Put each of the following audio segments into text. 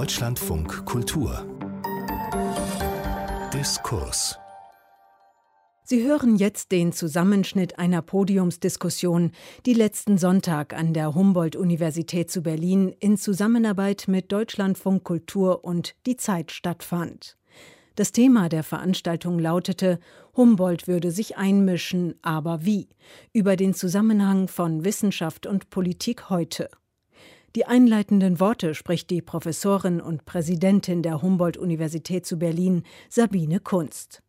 Deutschlandfunk Kultur Diskurs Sie hören jetzt den Zusammenschnitt einer Podiumsdiskussion, die letzten Sonntag an der Humboldt-Universität zu Berlin in Zusammenarbeit mit Deutschlandfunk Kultur und Die Zeit stattfand. Das Thema der Veranstaltung lautete Humboldt würde sich einmischen, aber wie? über den Zusammenhang von Wissenschaft und Politik heute. Die einleitenden Worte spricht die Professorin und Präsidentin der Humboldt-Universität zu Berlin, Sabine Kunst.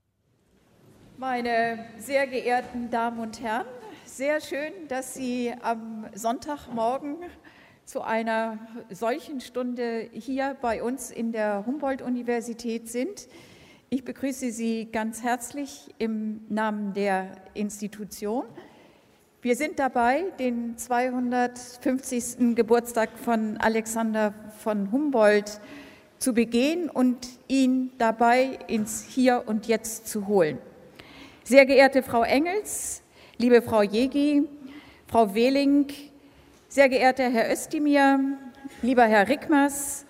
Meine sehr geehrten Damen und Herren, sehr schön, dass Sie am Sonntagmorgen zu einer solchen Stunde hier bei uns in der Humboldt-Universität sind. Ich begrüße Sie ganz herzlich im Namen der Institution. Wir sind dabei, den 250. Geburtstag von Alexander von Humboldt zu begehen und ihn dabei ins Hier und Jetzt zu holen. Sehr geehrte Frau Engels, liebe Frau Jegi, Frau Wehling, sehr geehrter Herr Özdemir, lieber Herr Rickmers,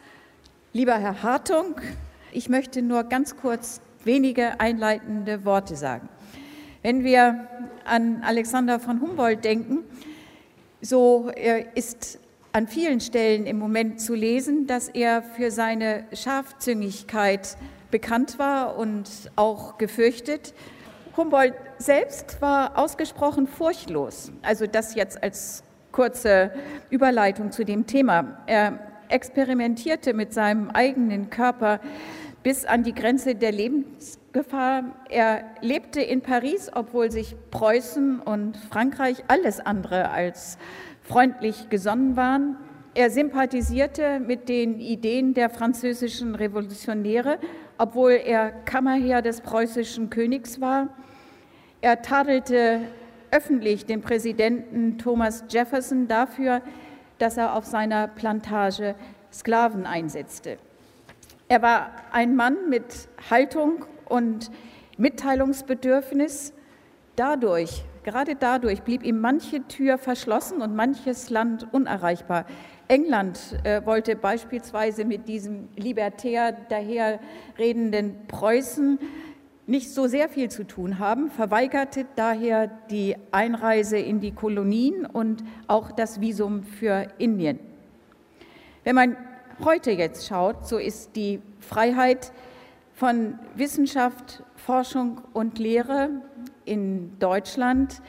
lieber Herr Hartung, ich möchte nur ganz kurz wenige einleitende Worte sagen. Wenn wir an Alexander von Humboldt denken, so ist an vielen Stellen im Moment zu lesen, dass er für seine Scharfzüngigkeit bekannt war und auch gefürchtet. Humboldt selbst war ausgesprochen furchtlos. Also das jetzt als kurze Überleitung zu dem Thema. Er experimentierte mit seinem eigenen Körper bis an die Grenze der Lebensgefahr. Er lebte in Paris, obwohl sich Preußen und Frankreich alles andere als freundlich gesonnen waren. Er sympathisierte mit den Ideen der französischen Revolutionäre, obwohl er Kammerherr des preußischen Königs war. Er tadelte öffentlich den Präsidenten Thomas Jefferson dafür, dass er auf seiner Plantage Sklaven einsetzte. Er war ein Mann mit Haltung und Mitteilungsbedürfnis. Dadurch, gerade dadurch, blieb ihm manche Tür verschlossen und manches Land unerreichbar. England äh, wollte beispielsweise mit diesem libertär daherredenden Preußen nicht so sehr viel zu tun haben, verweigerte daher die Einreise in die Kolonien und auch das Visum für Indien. Wenn man heute jetzt schaut, so ist die Freiheit von Wissenschaft, Forschung und Lehre in Deutschland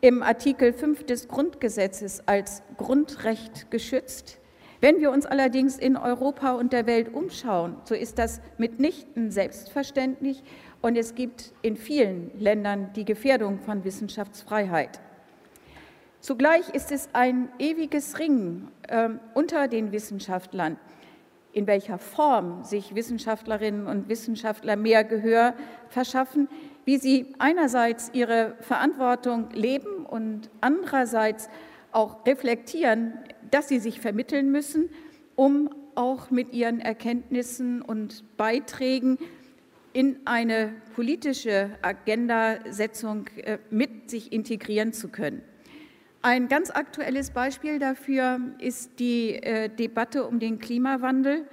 im Artikel 5 des Grundgesetzes als Grundrecht geschützt. Wenn wir uns allerdings in Europa und der Welt umschauen, so ist das mitnichten selbstverständlich und es gibt in vielen Ländern die Gefährdung von Wissenschaftsfreiheit. Zugleich ist es ein ewiges Ringen äh, unter den Wissenschaftlern, in welcher Form sich Wissenschaftlerinnen und Wissenschaftler mehr Gehör verschaffen, wie sie einerseits ihre Verantwortung leben und andererseits auch reflektieren, dass sie sich vermitteln müssen, um auch mit ihren Erkenntnissen und Beiträgen in eine politische Agendasetzung äh, mit sich integrieren zu können. Ein ganz aktuelles Beispiel dafür ist die äh, Debatte um den Klimawandel.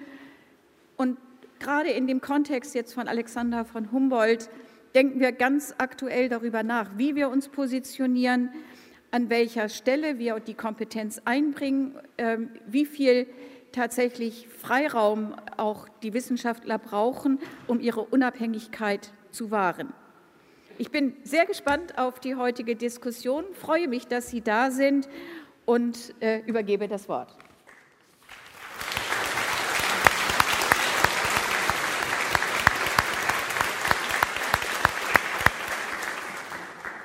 Und gerade in dem Kontext jetzt von Alexander von Humboldt denken wir ganz aktuell darüber nach, wie wir uns positionieren, an welcher Stelle wir die Kompetenz einbringen, äh, wie viel tatsächlich Freiraum auch die Wissenschaftler brauchen, um ihre Unabhängigkeit zu wahren. Ich bin sehr gespannt auf die heutige Diskussion, freue mich, dass Sie da sind und äh, übergebe das Wort.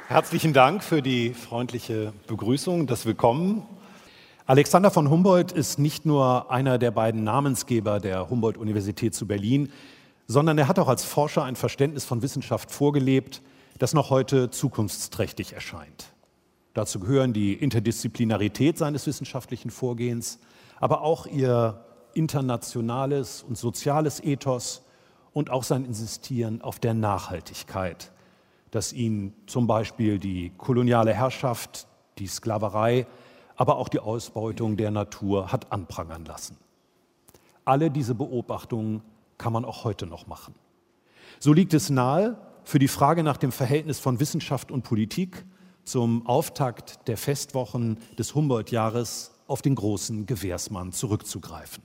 Herzlichen Dank für die freundliche Begrüßung, das Willkommen. Alexander von Humboldt ist nicht nur einer der beiden Namensgeber der Humboldt-Universität zu Berlin, sondern er hat auch als Forscher ein Verständnis von Wissenschaft vorgelebt, das noch heute zukunftsträchtig erscheint. Dazu gehören die Interdisziplinarität seines wissenschaftlichen Vorgehens, aber auch ihr internationales und soziales Ethos und auch sein Insistieren auf der Nachhaltigkeit, das ihn zum Beispiel die koloniale Herrschaft, die Sklaverei, aber auch die Ausbeutung der Natur hat anprangern lassen. Alle diese Beobachtungen kann man auch heute noch machen. So liegt es nahe, für die Frage nach dem Verhältnis von Wissenschaft und Politik zum Auftakt der Festwochen des Humboldt-Jahres auf den großen Gewährsmann zurückzugreifen.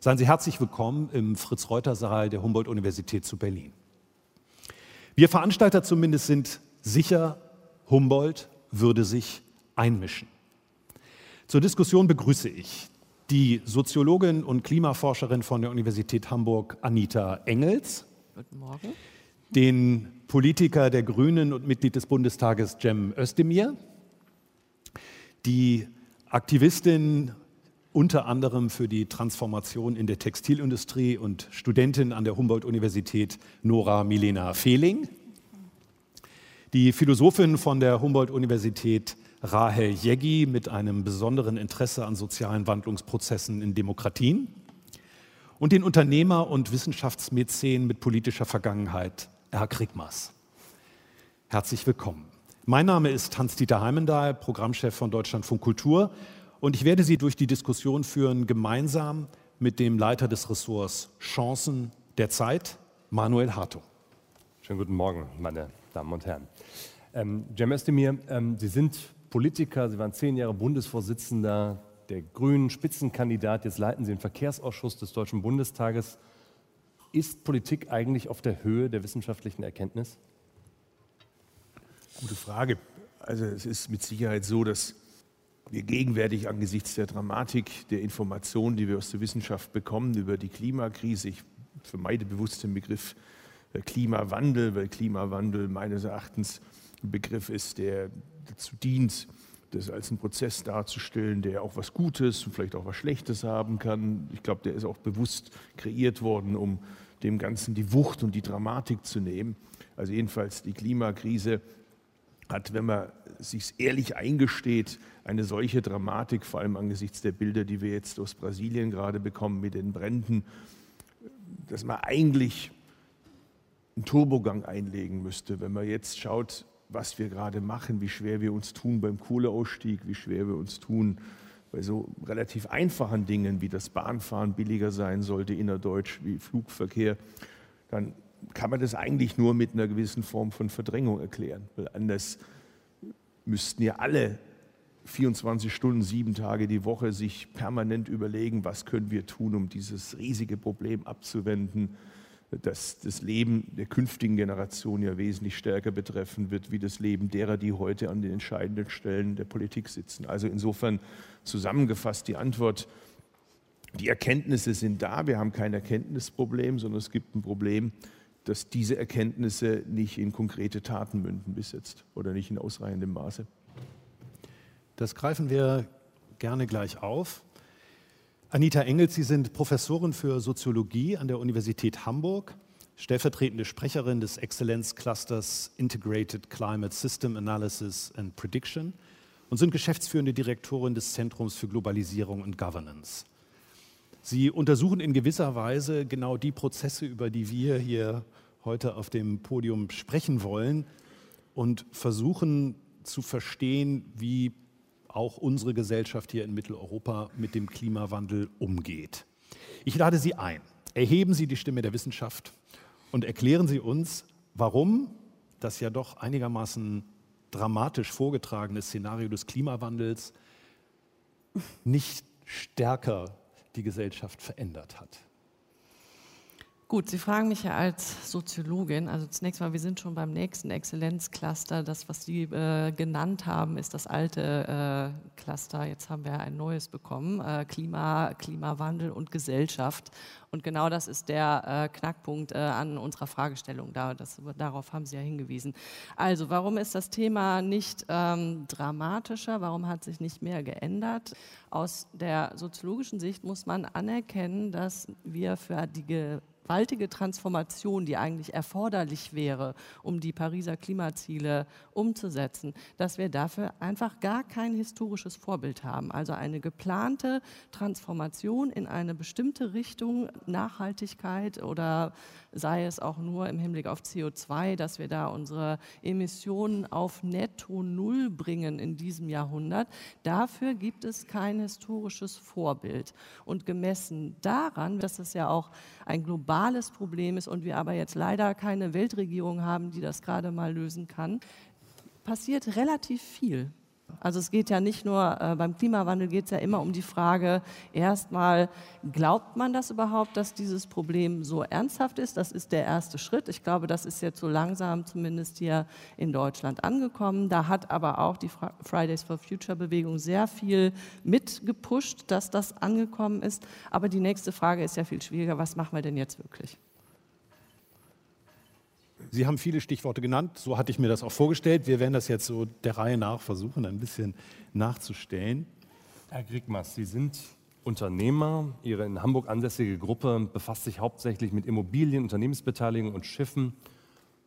Seien Sie herzlich willkommen im Fritz-Reuter-Saal der Humboldt-Universität zu Berlin. Wir Veranstalter zumindest sind sicher, Humboldt würde sich einmischen. Zur Diskussion begrüße ich die Soziologin und Klimaforscherin von der Universität Hamburg, Anita Engels. Guten Morgen. Den Politiker der Grünen und Mitglied des Bundestages Cem Özdemir. Die Aktivistin unter anderem für die Transformation in der Textilindustrie und Studentin an der Humboldt-Universität Nora Milena Fehling. Die Philosophin von der Humboldt-Universität Rahel Jeggi mit einem besonderen Interesse an sozialen Wandlungsprozessen in Demokratien und den Unternehmer und Wissenschaftsmäzen mit politischer Vergangenheit, Herr Kriegmaß. Herzlich willkommen. Mein Name ist Hans-Dieter Heimendahl, Programmchef von Deutschlandfunk Kultur und ich werde Sie durch die Diskussion führen, gemeinsam mit dem Leiter des Ressorts Chancen der Zeit, Manuel Hartung. Schönen guten Morgen, meine Damen und Herren. Ähm, Cem Özdemir, ähm, Sie sind Politiker, Sie waren zehn Jahre Bundesvorsitzender der Grünen, Spitzenkandidat, jetzt leiten Sie den Verkehrsausschuss des Deutschen Bundestages. Ist Politik eigentlich auf der Höhe der wissenschaftlichen Erkenntnis? Gute Frage. Also es ist mit Sicherheit so, dass wir gegenwärtig angesichts der Dramatik der Informationen, die wir aus der Wissenschaft bekommen über die Klimakrise, ich vermeide bewusst den Begriff äh, Klimawandel, weil Klimawandel meines Erachtens ein Begriff ist, der dazu dient, das als einen Prozess darzustellen, der auch was Gutes und vielleicht auch was Schlechtes haben kann. Ich glaube, der ist auch bewusst kreiert worden, um dem Ganzen die Wucht und die Dramatik zu nehmen. Also jedenfalls die Klimakrise hat, wenn man sich ehrlich eingesteht, eine solche Dramatik, vor allem angesichts der Bilder, die wir jetzt aus Brasilien gerade bekommen mit den Bränden, dass man eigentlich einen Turbogang einlegen müsste, wenn man jetzt schaut, was wir gerade machen, wie schwer wir uns tun beim Kohleausstieg, wie schwer wir uns tun bei so relativ einfachen Dingen, wie das Bahnfahren billiger sein sollte innerdeutsch, wie Flugverkehr, dann kann man das eigentlich nur mit einer gewissen Form von Verdrängung erklären, weil anders müssten ja alle 24 Stunden, sieben Tage die Woche sich permanent überlegen, was können wir tun, um dieses riesige Problem abzuwenden das das Leben der künftigen Generation ja wesentlich stärker betreffen wird, wie das Leben derer, die heute an den entscheidenden Stellen der Politik sitzen. Also insofern zusammengefasst die Antwort, die Erkenntnisse sind da, wir haben kein Erkenntnisproblem, sondern es gibt ein Problem, dass diese Erkenntnisse nicht in konkrete Taten münden bis jetzt oder nicht in ausreichendem Maße. Das greifen wir gerne gleich auf. Anita Engels, Sie sind Professorin für Soziologie an der Universität Hamburg, stellvertretende Sprecherin des Exzellenzclusters Integrated Climate System Analysis and Prediction und sind geschäftsführende Direktorin des Zentrums für Globalisierung und Governance. Sie untersuchen in gewisser Weise genau die Prozesse, über die wir hier heute auf dem Podium sprechen wollen und versuchen zu verstehen, wie auch unsere Gesellschaft hier in Mitteleuropa mit dem Klimawandel umgeht. Ich lade Sie ein. Erheben Sie die Stimme der Wissenschaft und erklären Sie uns, warum das ja doch einigermaßen dramatisch vorgetragene Szenario des Klimawandels nicht stärker die Gesellschaft verändert hat. Gut, Sie fragen mich ja als Soziologin, also zunächst mal, wir sind schon beim nächsten Exzellenzcluster. Das, was Sie äh, genannt haben, ist das alte äh, Cluster. Jetzt haben wir ein neues bekommen, äh, Klima, Klimawandel und Gesellschaft. Und genau das ist der äh, Knackpunkt äh, an unserer Fragestellung. Da, das, darauf haben Sie ja hingewiesen. Also, warum ist das Thema nicht ähm, dramatischer? Warum hat sich nicht mehr geändert? Aus der soziologischen Sicht muss man anerkennen, dass wir für die gewaltige Transformation, die eigentlich erforderlich wäre, um die Pariser Klimaziele umzusetzen, dass wir dafür einfach gar kein historisches Vorbild haben. Also eine geplante Transformation in eine bestimmte Richtung, Nachhaltigkeit oder sei es auch nur im Hinblick auf CO2, dass wir da unsere Emissionen auf Netto Null bringen in diesem Jahrhundert. Dafür gibt es kein historisches Vorbild. Und gemessen daran, dass es ja auch ein globales Problem ist und wir aber jetzt leider keine Weltregierung haben, die das gerade mal lösen kann, passiert relativ viel. Also es geht ja nicht nur, äh, beim Klimawandel geht es ja immer um die Frage, erstmal, glaubt man das überhaupt, dass dieses Problem so ernsthaft ist? Das ist der erste Schritt. Ich glaube, das ist jetzt so langsam zumindest hier in Deutschland angekommen. Da hat aber auch die Fridays for Future Bewegung sehr viel mitgepusht, dass das angekommen ist. Aber die nächste Frage ist ja viel schwieriger. Was machen wir denn jetzt wirklich? Sie haben viele Stichworte genannt, so hatte ich mir das auch vorgestellt. Wir werden das jetzt so der Reihe nach versuchen, ein bisschen nachzustellen. Herr Griegmas, Sie sind Unternehmer. Ihre in Hamburg ansässige Gruppe befasst sich hauptsächlich mit Immobilien, Unternehmensbeteiligung und Schiffen.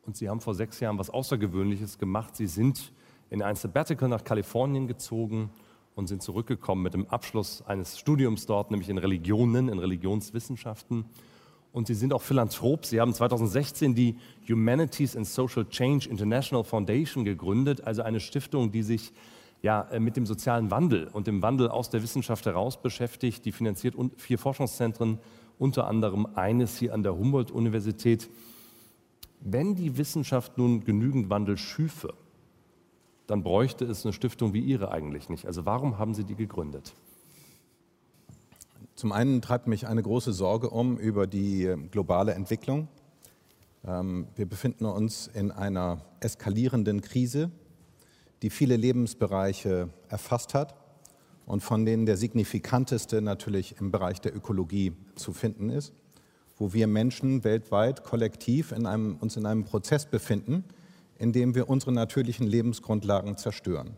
Und Sie haben vor sechs Jahren was Außergewöhnliches gemacht. Sie sind in ein Sabbatical nach Kalifornien gezogen und sind zurückgekommen mit dem Abschluss eines Studiums dort, nämlich in Religionen, in Religionswissenschaften und Sie sind auch Philanthrop. Sie haben 2016 die Humanities and Social Change International Foundation gegründet, also eine Stiftung, die sich ja, äh, mit dem sozialen Wandel und dem Wandel aus der Wissenschaft heraus beschäftigt. Die finanziert vier Forschungszentren, unter anderem eines hier an der Humboldt-Universität. Wenn die Wissenschaft nun genügend Wandel schüfe, dann bräuchte es eine Stiftung wie Ihre eigentlich nicht. Also warum haben Sie die gegründet? Zum einen treibt mich eine große Sorge um über die äh, globale Entwicklung. Ähm, wir befinden uns in einer eskalierenden Krise, die viele Lebensbereiche erfasst hat und von denen der signifikanteste natürlich im Bereich der Ökologie zu finden ist, wo wir Menschen weltweit kollektiv in einem, uns in einem Prozess befinden, in dem wir unsere natürlichen Lebensgrundlagen zerstören.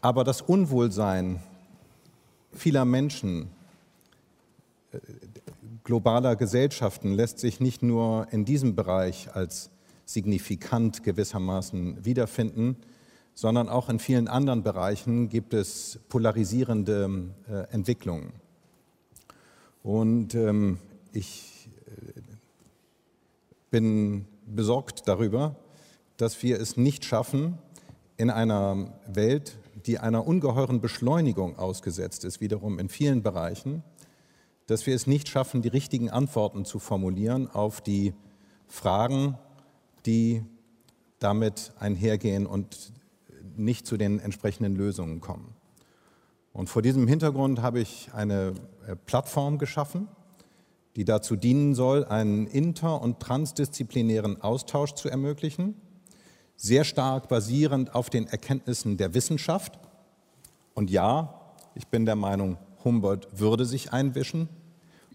Aber das Unwohlsein vieler Menschen, äh, globaler Gesellschaften lässt sich nicht nur in diesem Bereich als signifikant gewissermaßen wiederfinden, sondern auch in vielen anderen Bereichen gibt es polarisierende äh, Entwicklungen. Und ähm, ich äh, bin besorgt darüber, dass wir es nicht schaffen, in einer Welt, die einer ungeheuren Beschleunigung ausgesetzt ist, wiederum in vielen Bereichen, dass wir es nicht schaffen, die richtigen Antworten zu formulieren auf die Fragen, die damit einhergehen und nicht zu den entsprechenden Lösungen kommen. Und vor diesem Hintergrund habe ich eine äh, Plattform geschaffen, die dazu dienen soll, einen inter- und transdisziplinären Austausch zu ermöglichen sehr stark basierend auf den Erkenntnissen der Wissenschaft. Und ja, ich bin der Meinung, Humboldt würde sich einwischen.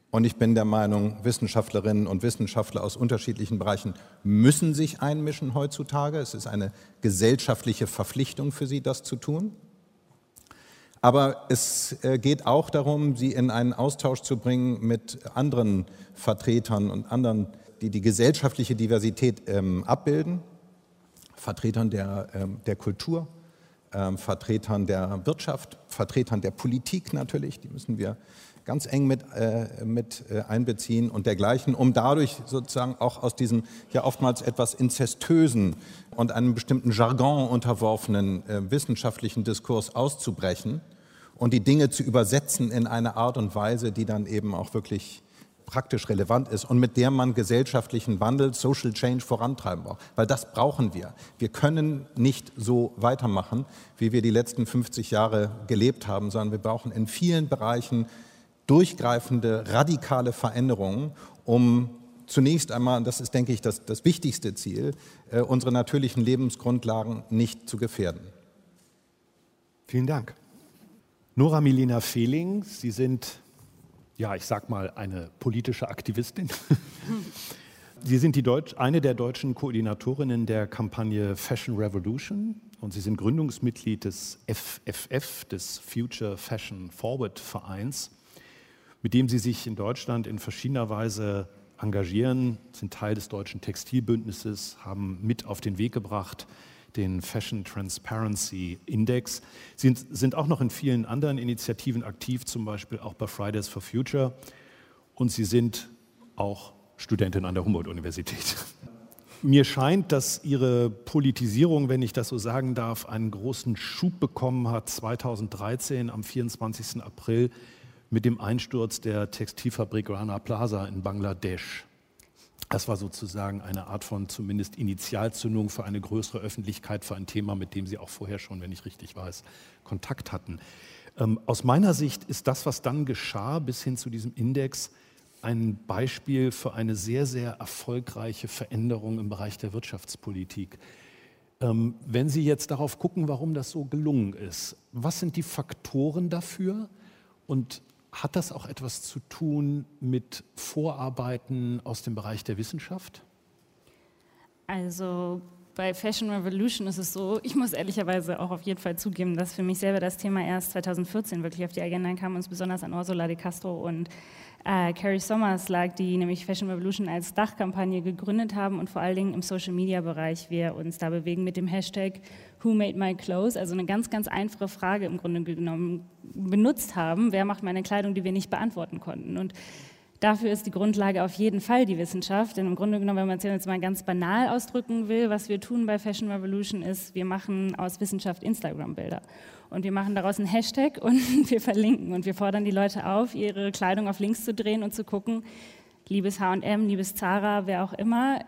Und ich bin der Meinung, Wissenschaftlerinnen und Wissenschaftler aus unterschiedlichen Bereichen müssen sich einmischen heutzutage. Es ist eine gesellschaftliche Verpflichtung für sie, das zu tun. Aber es äh, geht auch darum, sie in einen Austausch zu bringen mit anderen Vertretern und anderen, die die gesellschaftliche Diversität ähm, abbilden. Vertretern der, ähm, der Kultur, ähm, Vertretern der Wirtschaft, Vertretern der Politik natürlich, die müssen wir ganz eng mit, äh, mit äh, einbeziehen und dergleichen, um dadurch sozusagen auch aus diesem ja oftmals etwas inzestösen und einem bestimmten Jargon unterworfenen äh, wissenschaftlichen Diskurs auszubrechen und die Dinge zu übersetzen in eine Art und Weise, die dann eben auch wirklich praktisch relevant ist und mit der man gesellschaftlichen Wandel, Social Change vorantreiben braucht. Weil das brauchen wir. Wir können nicht so weitermachen, wie wir die letzten 50 Jahre gelebt haben, sondern wir brauchen in vielen Bereichen durchgreifende, radikale Veränderungen, um zunächst einmal, das ist, denke ich, das, das wichtigste Ziel, äh, unsere natürlichen Lebensgrundlagen nicht zu gefährden. Vielen Dank. Nora Milena Fehling, Sie sind ja, ich sag mal, eine politische Aktivistin. Sie sind Deutsch, eine der deutschen Koordinatorinnen der Kampagne Fashion Revolution und Sie sind Gründungsmitglied des FFF, des Future Fashion Forward Vereins. mit dem Sie sich in Deutschland in verschiedener Weise engagieren, sind Teil des deutschen Textilbündnisses, haben mit auf den Weg gebracht den Fashion Transparency Index, sind, sind auch noch in vielen anderen Initiativen aktiv, zum Beispiel auch bei Fridays for Future. Und Sie sind auch Studentin an der Humboldt-Universität. Mir scheint, dass Ihre Politisierung, wenn ich das so sagen darf, einen großen Schub bekommen hat 2013 am 24. April mit dem Einsturz der Textilfabrik Rana Plaza in Bangladesch. Das war sozusagen eine Art von zumindest Initialzündung für eine größere Öffentlichkeit, für ein Thema, mit dem Sie auch vorher schon, wenn ich richtig weiß, Kontakt hatten. Ähm, aus meiner Sicht ist das, was dann geschah, bis hin zu diesem Index, ein Beispiel für eine sehr, sehr erfolgreiche Veränderung im Bereich der Wirtschaftspolitik. Ähm, wenn Sie jetzt darauf gucken, warum das so gelungen ist, was sind die Faktoren dafür und hat das auch etwas zu tun mit Vorarbeiten aus dem Bereich der Wissenschaft? Also bei Fashion Revolution ist es so, ich muss ehrlicherweise auch auf jeden Fall zugeben, dass für mich selber das Thema erst 2014 wirklich auf die Agenda kam, uns besonders an Ursula de Castro und äh, Carrie Sommers lag, die nämlich Fashion Revolution als Dachkampagne gegründet haben und vor allen Dingen im Social Media Bereich wir uns da bewegen mit dem Hashtag Who Made My Clothes, also eine ganz, ganz einfache Frage im Grunde genommen benutzt haben, wer macht meine Kleidung, die wir nicht beantworten konnten. Und Dafür ist die Grundlage auf jeden Fall die Wissenschaft. Denn im Grunde genommen, wenn man es jetzt mal ganz banal ausdrücken will, was wir tun bei Fashion Revolution ist, wir machen aus Wissenschaft Instagram-Bilder. Und wir machen daraus einen Hashtag und wir verlinken. Und wir fordern die Leute auf, ihre Kleidung auf links zu drehen und zu gucken, liebes H&M, liebes Zara, wer auch immer,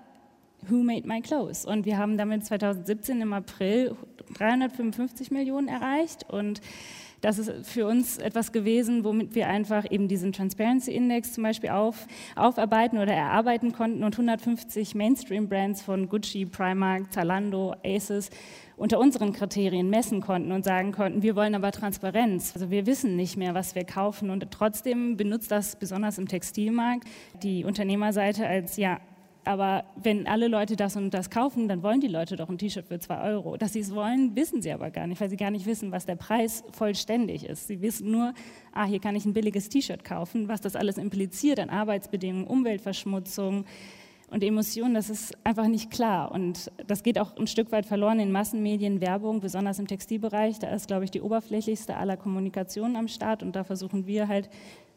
Who Made My Clothes? Und wir haben damit 2017 im April 355 Millionen erreicht und das ist für uns etwas gewesen, womit wir einfach eben diesen Transparency Index zum Beispiel auf, aufarbeiten oder erarbeiten konnten und 150 Mainstream-Brands von Gucci, Primark, Zalando, Aces unter unseren Kriterien messen konnten und sagen konnten, wir wollen aber Transparenz. Also wir wissen nicht mehr, was wir kaufen und trotzdem benutzt das besonders im Textilmarkt die Unternehmerseite als ja aber wenn alle Leute das und das kaufen, dann wollen die Leute doch ein T-Shirt für zwei Euro. Dass sie es wollen, wissen sie aber gar nicht, weil sie gar nicht wissen, was der Preis vollständig ist. Sie wissen nur, ah, hier kann ich ein billiges T-Shirt kaufen. Was das alles impliziert an Arbeitsbedingungen, Umweltverschmutzung und Emotionen, das ist einfach nicht klar. Und das geht auch ein Stück weit verloren in Massenmedien, Werbung, besonders im Textilbereich. Da ist, glaube ich, die oberflächlichste aller Kommunikationen am Start. Und da versuchen wir halt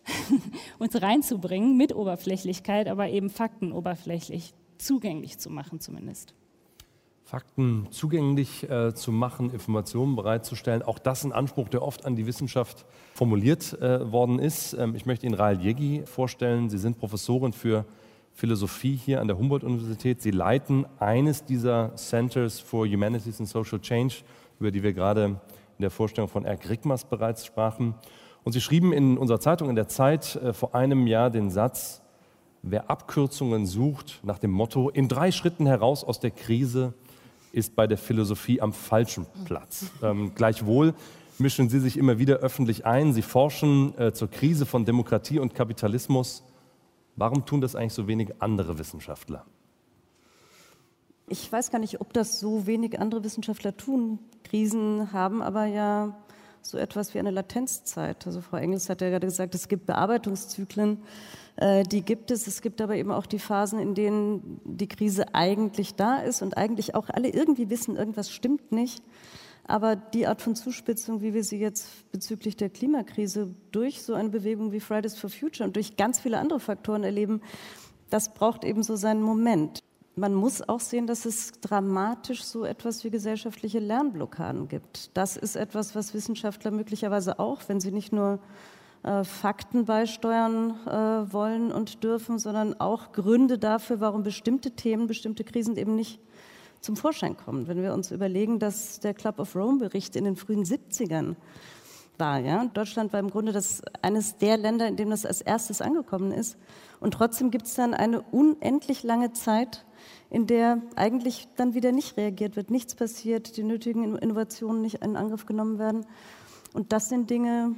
uns reinzubringen mit Oberflächlichkeit, aber eben Fakten oberflächlich zugänglich zu machen zumindest. Fakten zugänglich äh, zu machen, Informationen bereitzustellen. Auch das ein Anspruch, der oft an die Wissenschaft formuliert äh, worden ist. Ähm, ich möchte Ihnen Rahel Jegi vorstellen. Sie sind Professorin für Philosophie hier an der Humboldt-Universität. Sie leiten eines dieser Centers for Humanities and Social Change, über die wir gerade in der Vorstellung von Erk Rickmers bereits sprachen. Und Sie schrieben in unserer Zeitung in der Zeit äh, vor einem Jahr den Satz, wer Abkürzungen sucht nach dem Motto, in drei Schritten heraus aus der Krise, ist bei der Philosophie am falschen Platz. Ähm, gleichwohl mischen Sie sich immer wieder öffentlich ein. Sie forschen äh, zur Krise von Demokratie und Kapitalismus. Warum tun das eigentlich so wenig andere Wissenschaftler? Ich weiß gar nicht, ob das so wenig andere Wissenschaftler tun. Krisen haben aber ja so etwas wie eine Latenzzeit. Also Frau Engels hat ja gerade gesagt, es gibt Bearbeitungszyklen, äh, die gibt es. Es gibt aber eben auch die Phasen, in denen die Krise eigentlich da ist und eigentlich auch alle irgendwie wissen, irgendwas stimmt nicht. Aber die Art von Zuspitzung, wie wir sie jetzt bezüglich der Klimakrise durch so eine Bewegung wie Fridays for Future und durch ganz viele andere Faktoren erleben, das braucht eben so seinen Moment man muss auch sehen, dass es dramatisch so etwas wie gesellschaftliche Lernblockaden gibt. Das ist etwas, was Wissenschaftler möglicherweise auch, wenn sie nicht nur äh, Fakten beisteuern äh, wollen und dürfen, sondern auch Gründe dafür, warum bestimmte Themen, bestimmte Krisen eben nicht zum Vorschein kommen. Wenn wir uns überlegen, dass der Club of Rome-Bericht in den frühen 70ern war. Ja? Deutschland war im Grunde das, eines der Länder, in dem das als erstes angekommen ist. Und trotzdem gibt es dann eine unendlich lange Zeit, in der eigentlich dann wieder nicht reagiert wird, nichts passiert, die nötigen Innovationen nicht in Angriff genommen werden. Und das sind Dinge,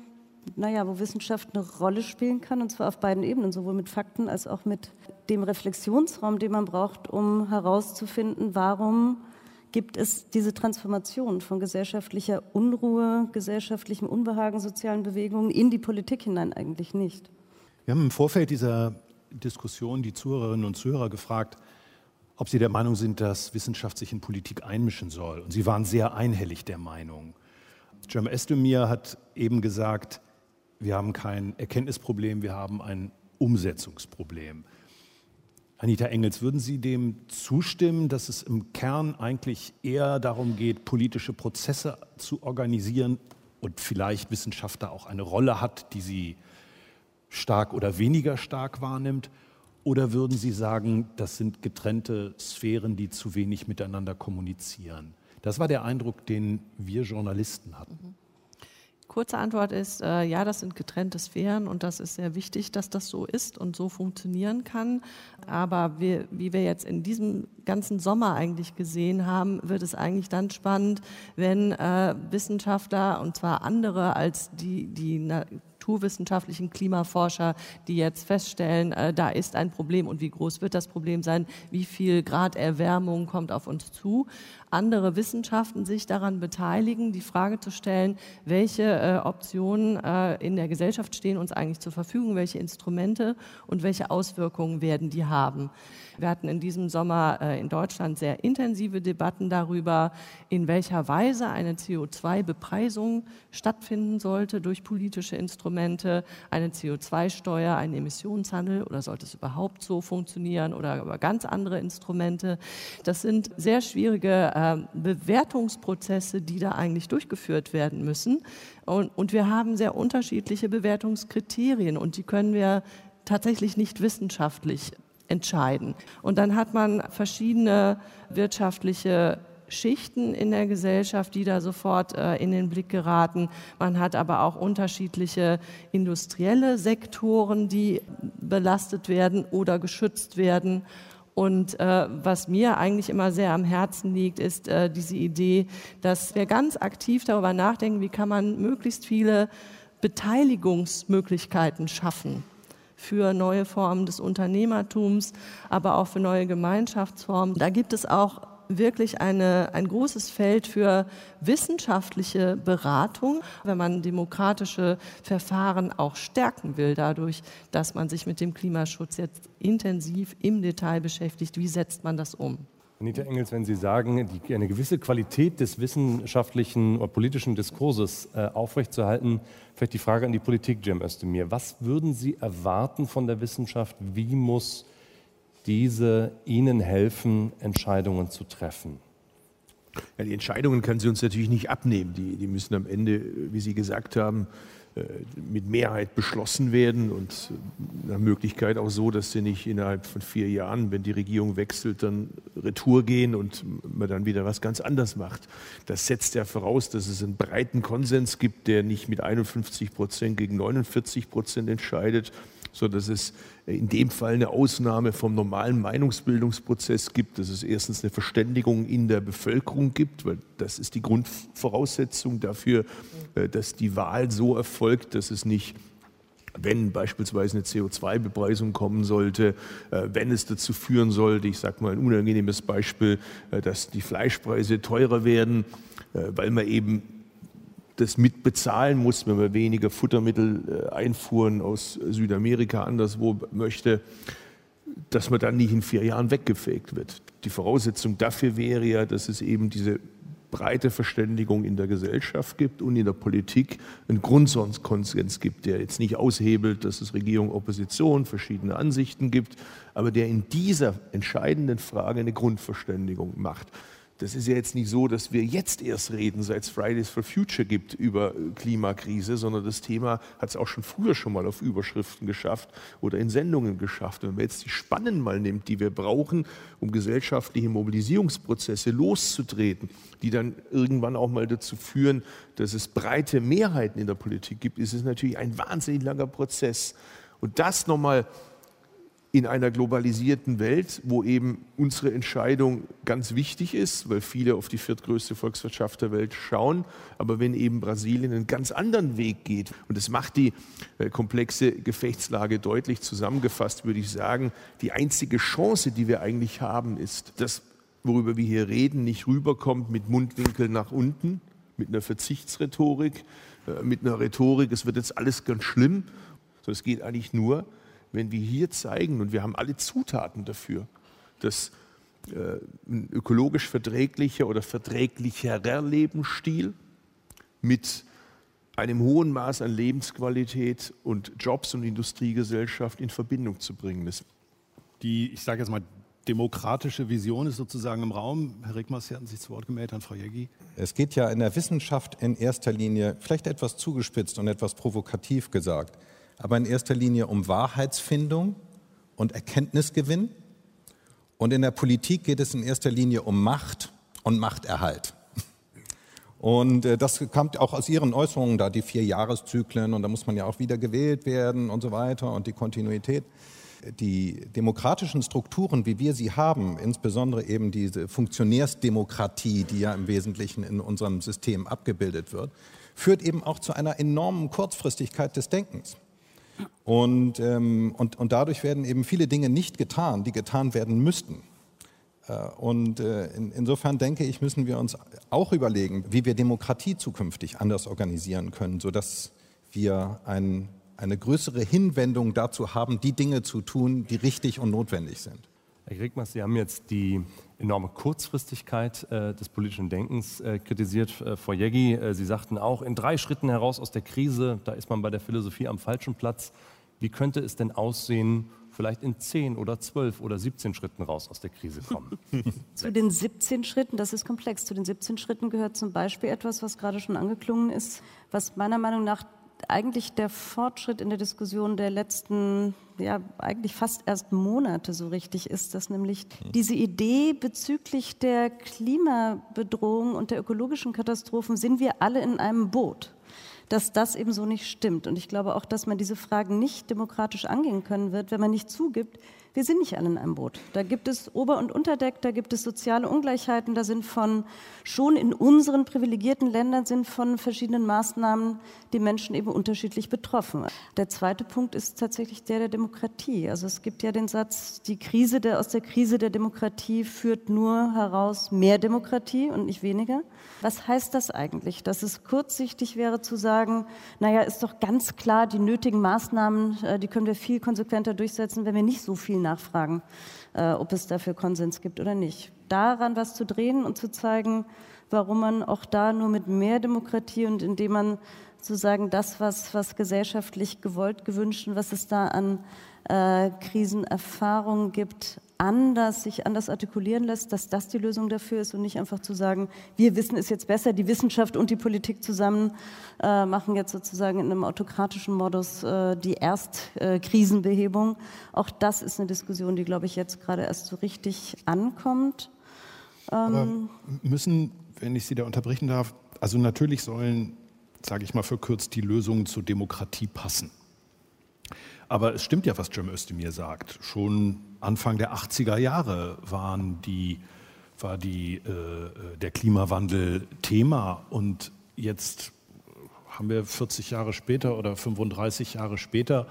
naja, wo Wissenschaft eine Rolle spielen kann, und zwar auf beiden Ebenen, sowohl mit Fakten als auch mit dem Reflexionsraum, den man braucht, um herauszufinden, warum gibt es diese Transformation von gesellschaftlicher Unruhe, gesellschaftlichem Unbehagen, sozialen Bewegungen in die Politik hinein eigentlich nicht. Wir haben im Vorfeld dieser Diskussion die Zuhörerinnen und Zuhörer gefragt, ob sie der Meinung sind, dass Wissenschaft sich in Politik einmischen soll. Und sie waren sehr einhellig der Meinung. Jem Estemir hat eben gesagt, wir haben kein Erkenntnisproblem, wir haben ein Umsetzungsproblem. Anita Engels, würden Sie dem zustimmen, dass es im Kern eigentlich eher darum geht, politische Prozesse zu organisieren und vielleicht Wissenschaft da auch eine Rolle hat, die sie stark oder weniger stark wahrnimmt? Oder würden Sie sagen, das sind getrennte Sphären, die zu wenig miteinander kommunizieren? Das war der Eindruck, den wir Journalisten hatten. Kurze Antwort ist, äh, ja, das sind getrennte Sphären und das ist sehr wichtig, dass das so ist und so funktionieren kann. Aber wir, wie wir jetzt in diesem ganzen Sommer eigentlich gesehen haben, wird es eigentlich dann spannend, wenn äh, Wissenschaftler, und zwar andere als die, die naturwissenschaftlichen Klimaforscher, die jetzt feststellen, äh, da ist ein Problem und wie groß wird das Problem sein, wie viel Grad Erwärmung kommt auf uns zu, andere Wissenschaften sich daran beteiligen, die Frage zu stellen, welche äh, Optionen äh, in der Gesellschaft stehen uns eigentlich zur Verfügung, welche Instrumente und welche Auswirkungen werden die haben. Wir hatten in diesem Sommer äh, in Deutschland sehr intensive Debatten darüber, in welcher Weise eine CO2-Bepreisung stattfinden sollte durch politische Instrumente, eine CO2-Steuer, ein Emissionshandel oder sollte es überhaupt so funktionieren oder über ganz andere Instrumente. Das sind sehr schwierige äh, Bewertungsprozesse, die da eigentlich durchgeführt werden müssen. Und, und wir haben sehr unterschiedliche Bewertungskriterien und die können wir tatsächlich nicht wissenschaftlich entscheiden. Und dann hat man verschiedene wirtschaftliche Schichten in der Gesellschaft, die da sofort äh, in den Blick geraten. Man hat aber auch unterschiedliche industrielle Sektoren, die belastet werden oder geschützt werden. Und äh, was mir eigentlich immer sehr am Herzen liegt, ist äh, diese Idee, dass wir ganz aktiv darüber nachdenken, wie kann man möglichst viele Beteiligungsmöglichkeiten schaffen für neue Formen des Unternehmertums, aber auch für neue Gemeinschaftsformen. Da gibt es auch wirklich eine, ein großes Feld für wissenschaftliche Beratung, wenn man demokratische Verfahren auch stärken will, dadurch, dass man sich mit dem Klimaschutz jetzt intensiv im Detail beschäftigt. Wie setzt man das um? Anita Engels, wenn Sie sagen, die, eine gewisse Qualität des wissenschaftlichen oder politischen Diskurses äh, aufrechtzuerhalten, vielleicht die Frage an die Politik, Jim Özdemir. Was würden Sie erwarten von der Wissenschaft? Wie muss diese Ihnen helfen, Entscheidungen zu treffen? Ja, die Entscheidungen kann sie uns natürlich nicht abnehmen. Die, die müssen am Ende, wie Sie gesagt haben, äh, mit Mehrheit beschlossen werden und nach Möglichkeit auch so, dass sie nicht innerhalb von vier Jahren, wenn die Regierung wechselt, dann retour gehen und man dann wieder was ganz anderes macht. Das setzt ja voraus, dass es einen breiten Konsens gibt, der nicht mit 51 Prozent gegen 49 Prozent entscheidet, so dass es in dem Fall eine Ausnahme vom normalen Meinungsbildungsprozess gibt, dass es erstens eine Verständigung in der Bevölkerung gibt, weil das ist die Grundvoraussetzung dafür, äh, dass die Wahl so erfolgt, dass es nicht wenn beispielsweise eine CO2-Bepreisung kommen sollte, äh, wenn es dazu führen sollte, ich sage mal ein unangenehmes Beispiel, äh, dass die Fleischpreise teurer werden, weil man eben das mitbezahlen muss, wenn man weniger Futtermittel-Einfuhren äh, aus Südamerika anderswo möchte, dass man dann nicht in vier Jahren weggefegt wird. Die Voraussetzung dafür wäre ja, dass es eben diese breite Verständigung in der Gesellschaft gibt und in der Politik einen Grundkonsens gibt, der jetzt nicht aushebelt, dass es Regierung, Opposition, verschiedene Ansichten gibt, aber der in dieser entscheidenden Frage eine Grundverständigung macht. Das ist ja jetzt nicht so, dass wir jetzt erst reden, seit es Fridays for Future gibt über äh, Klimakrise, sondern das Thema hat es auch schon früher schon mal auf Überschriften geschafft oder in Sendungen geschafft. wenn man jetzt die Spannen mal nimmt, die wir brauchen, um gesellschaftliche Mobilisierungsprozesse loszutreten, die dann irgendwann auch mal dazu führen, dass es breite Mehrheiten in der Politik gibt, ist es natürlich ein wahnsinnig langer Prozess. Und das nochmal in einer globalisierten Welt, wo eben unsere Entscheidung ganz wichtig ist, weil viele auf die viertgrößte Volkswirtschaft der Welt schauen, aber wenn eben Brasilien einen ganz anderen Weg geht, und das macht die äh, komplexe Gefechtslage deutlich zusammengefasst, würde ich sagen, die einzige Chance, die wir eigentlich haben, ist, dass, worüber wir hier reden, nicht rüberkommt mit Mundwinkel nach unten, mit einer Verzichtsrhetorik, äh, mit einer Rhetorik, es wird jetzt alles ganz schlimm, sondern es geht eigentlich nur, wenn wir hier zeigen, und wir haben alle Zutaten dafür, dass äh, ein ökologisch verträglicher oder verträglicherer Lebensstil mit einem hohen Maß an Lebensqualität und Jobs und Industriegesellschaft in Verbindung zu bringen ist. Die, ich sage jetzt mal, demokratische Vision ist sozusagen im Raum. Herr Rickmers, Sie hatten sich zu Wort gemeldet, an Frau Jägi. Es geht ja in der Wissenschaft in erster Linie, vielleicht etwas zugespitzt und etwas provokativ gesagt, aber in erster Linie um Wahrheitsfindung und Erkenntnisgewinn. Und in der Politik geht es in erster Linie um Macht und Machterhalt. Und äh, das kommt auch aus Ihren Äußerungen da, die vier Jahreszyklen und da muss man ja auch wieder gewählt werden und so weiter und die Kontinuität. Die demokratischen Strukturen, wie wir sie haben, insbesondere eben diese Funktionärsdemokratie, die ja im Wesentlichen in unserem System abgebildet wird, führt eben auch zu einer enormen Kurzfristigkeit des Denkens. Und, ähm, und, und dadurch werden eben viele Dinge nicht getan, die getan werden müssten. Äh, und äh, insofern denke ich, müssen wir uns auch überlegen, wie wir Demokratie zukünftig anders organisieren können, sodass wir ein, eine größere Hinwendung dazu haben, die Dinge zu tun, die richtig und notwendig sind. Herr Kriegmers, Sie haben jetzt die enorme Kurzfristigkeit äh, des politischen Denkens äh, kritisiert, äh, Frau Jägi. Äh, Sie sagten auch, in drei Schritten heraus aus der Krise, da ist man bei der Philosophie am falschen Platz. Wie könnte es denn aussehen, vielleicht in 10 oder 12 oder 17 Schritten raus aus der Krise kommen. Zu den 17 Schritten, das ist komplex, zu den 17 Schritten gehört zum Beispiel etwas, was gerade schon angeklungen ist, was meiner Meinung nach eigentlich der Fortschritt in der Diskussion der letzten, ja, eigentlich fast erst Monate so richtig ist, dass nämlich diese Idee bezüglich der Klimabedrohung und der ökologischen Katastrophen sind wir alle in einem Boot dass das eben so nicht stimmt. Und ich glaube auch, dass man diese Fragen nicht demokratisch angehen können wird, wenn man nicht zugibt, wir sind nicht alle in einem Boot. Da gibt es Ober- und Unterdeck, da gibt es soziale Ungleichheiten, da sind von schon in unseren privilegierten Ländern sind von verschiedenen Maßnahmen die Menschen eben unterschiedlich betroffen. Der zweite Punkt ist tatsächlich der der Demokratie. Also es gibt ja den Satz, die Krise der, aus der Krise der Demokratie führt nur heraus mehr Demokratie und nicht weniger. Was heißt das eigentlich? Dass es kurzsichtig wäre zu sagen, naja, ist doch ganz klar, die nötigen Maßnahmen, äh, die können wir viel konsequenter durchsetzen, wenn wir nicht so viel nachfragen, äh, ob es dafür Konsens gibt oder nicht. Daran was zu drehen und zu zeigen, warum man auch da nur mit mehr Demokratie und indem man sozusagen das, was, was gesellschaftlich gewollt, gewünscht und was es da an äh, Krisenerfahrungen gibt, anders, sich anders artikulieren lässt, dass das die Lösung dafür ist und nicht einfach zu sagen, wir wissen es jetzt besser, die Wissenschaft und die Politik zusammen äh, machen jetzt sozusagen in einem autokratischen Modus äh, die Erstkrisenbehebung. Äh, Auch das ist eine Diskussion, die, glaube ich, jetzt gerade erst so richtig ankommt. Ähm müssen, wenn ich Sie da unterbrechen darf, also natürlich sollen, sage ich mal verkürzt, die Lösungen zur Demokratie passen. Aber es stimmt ja, was Cem Özdemir sagt. Schon Anfang der 80er Jahre waren die, war die, äh, der Klimawandel Thema und jetzt haben wir 40 Jahre später oder 35 Jahre später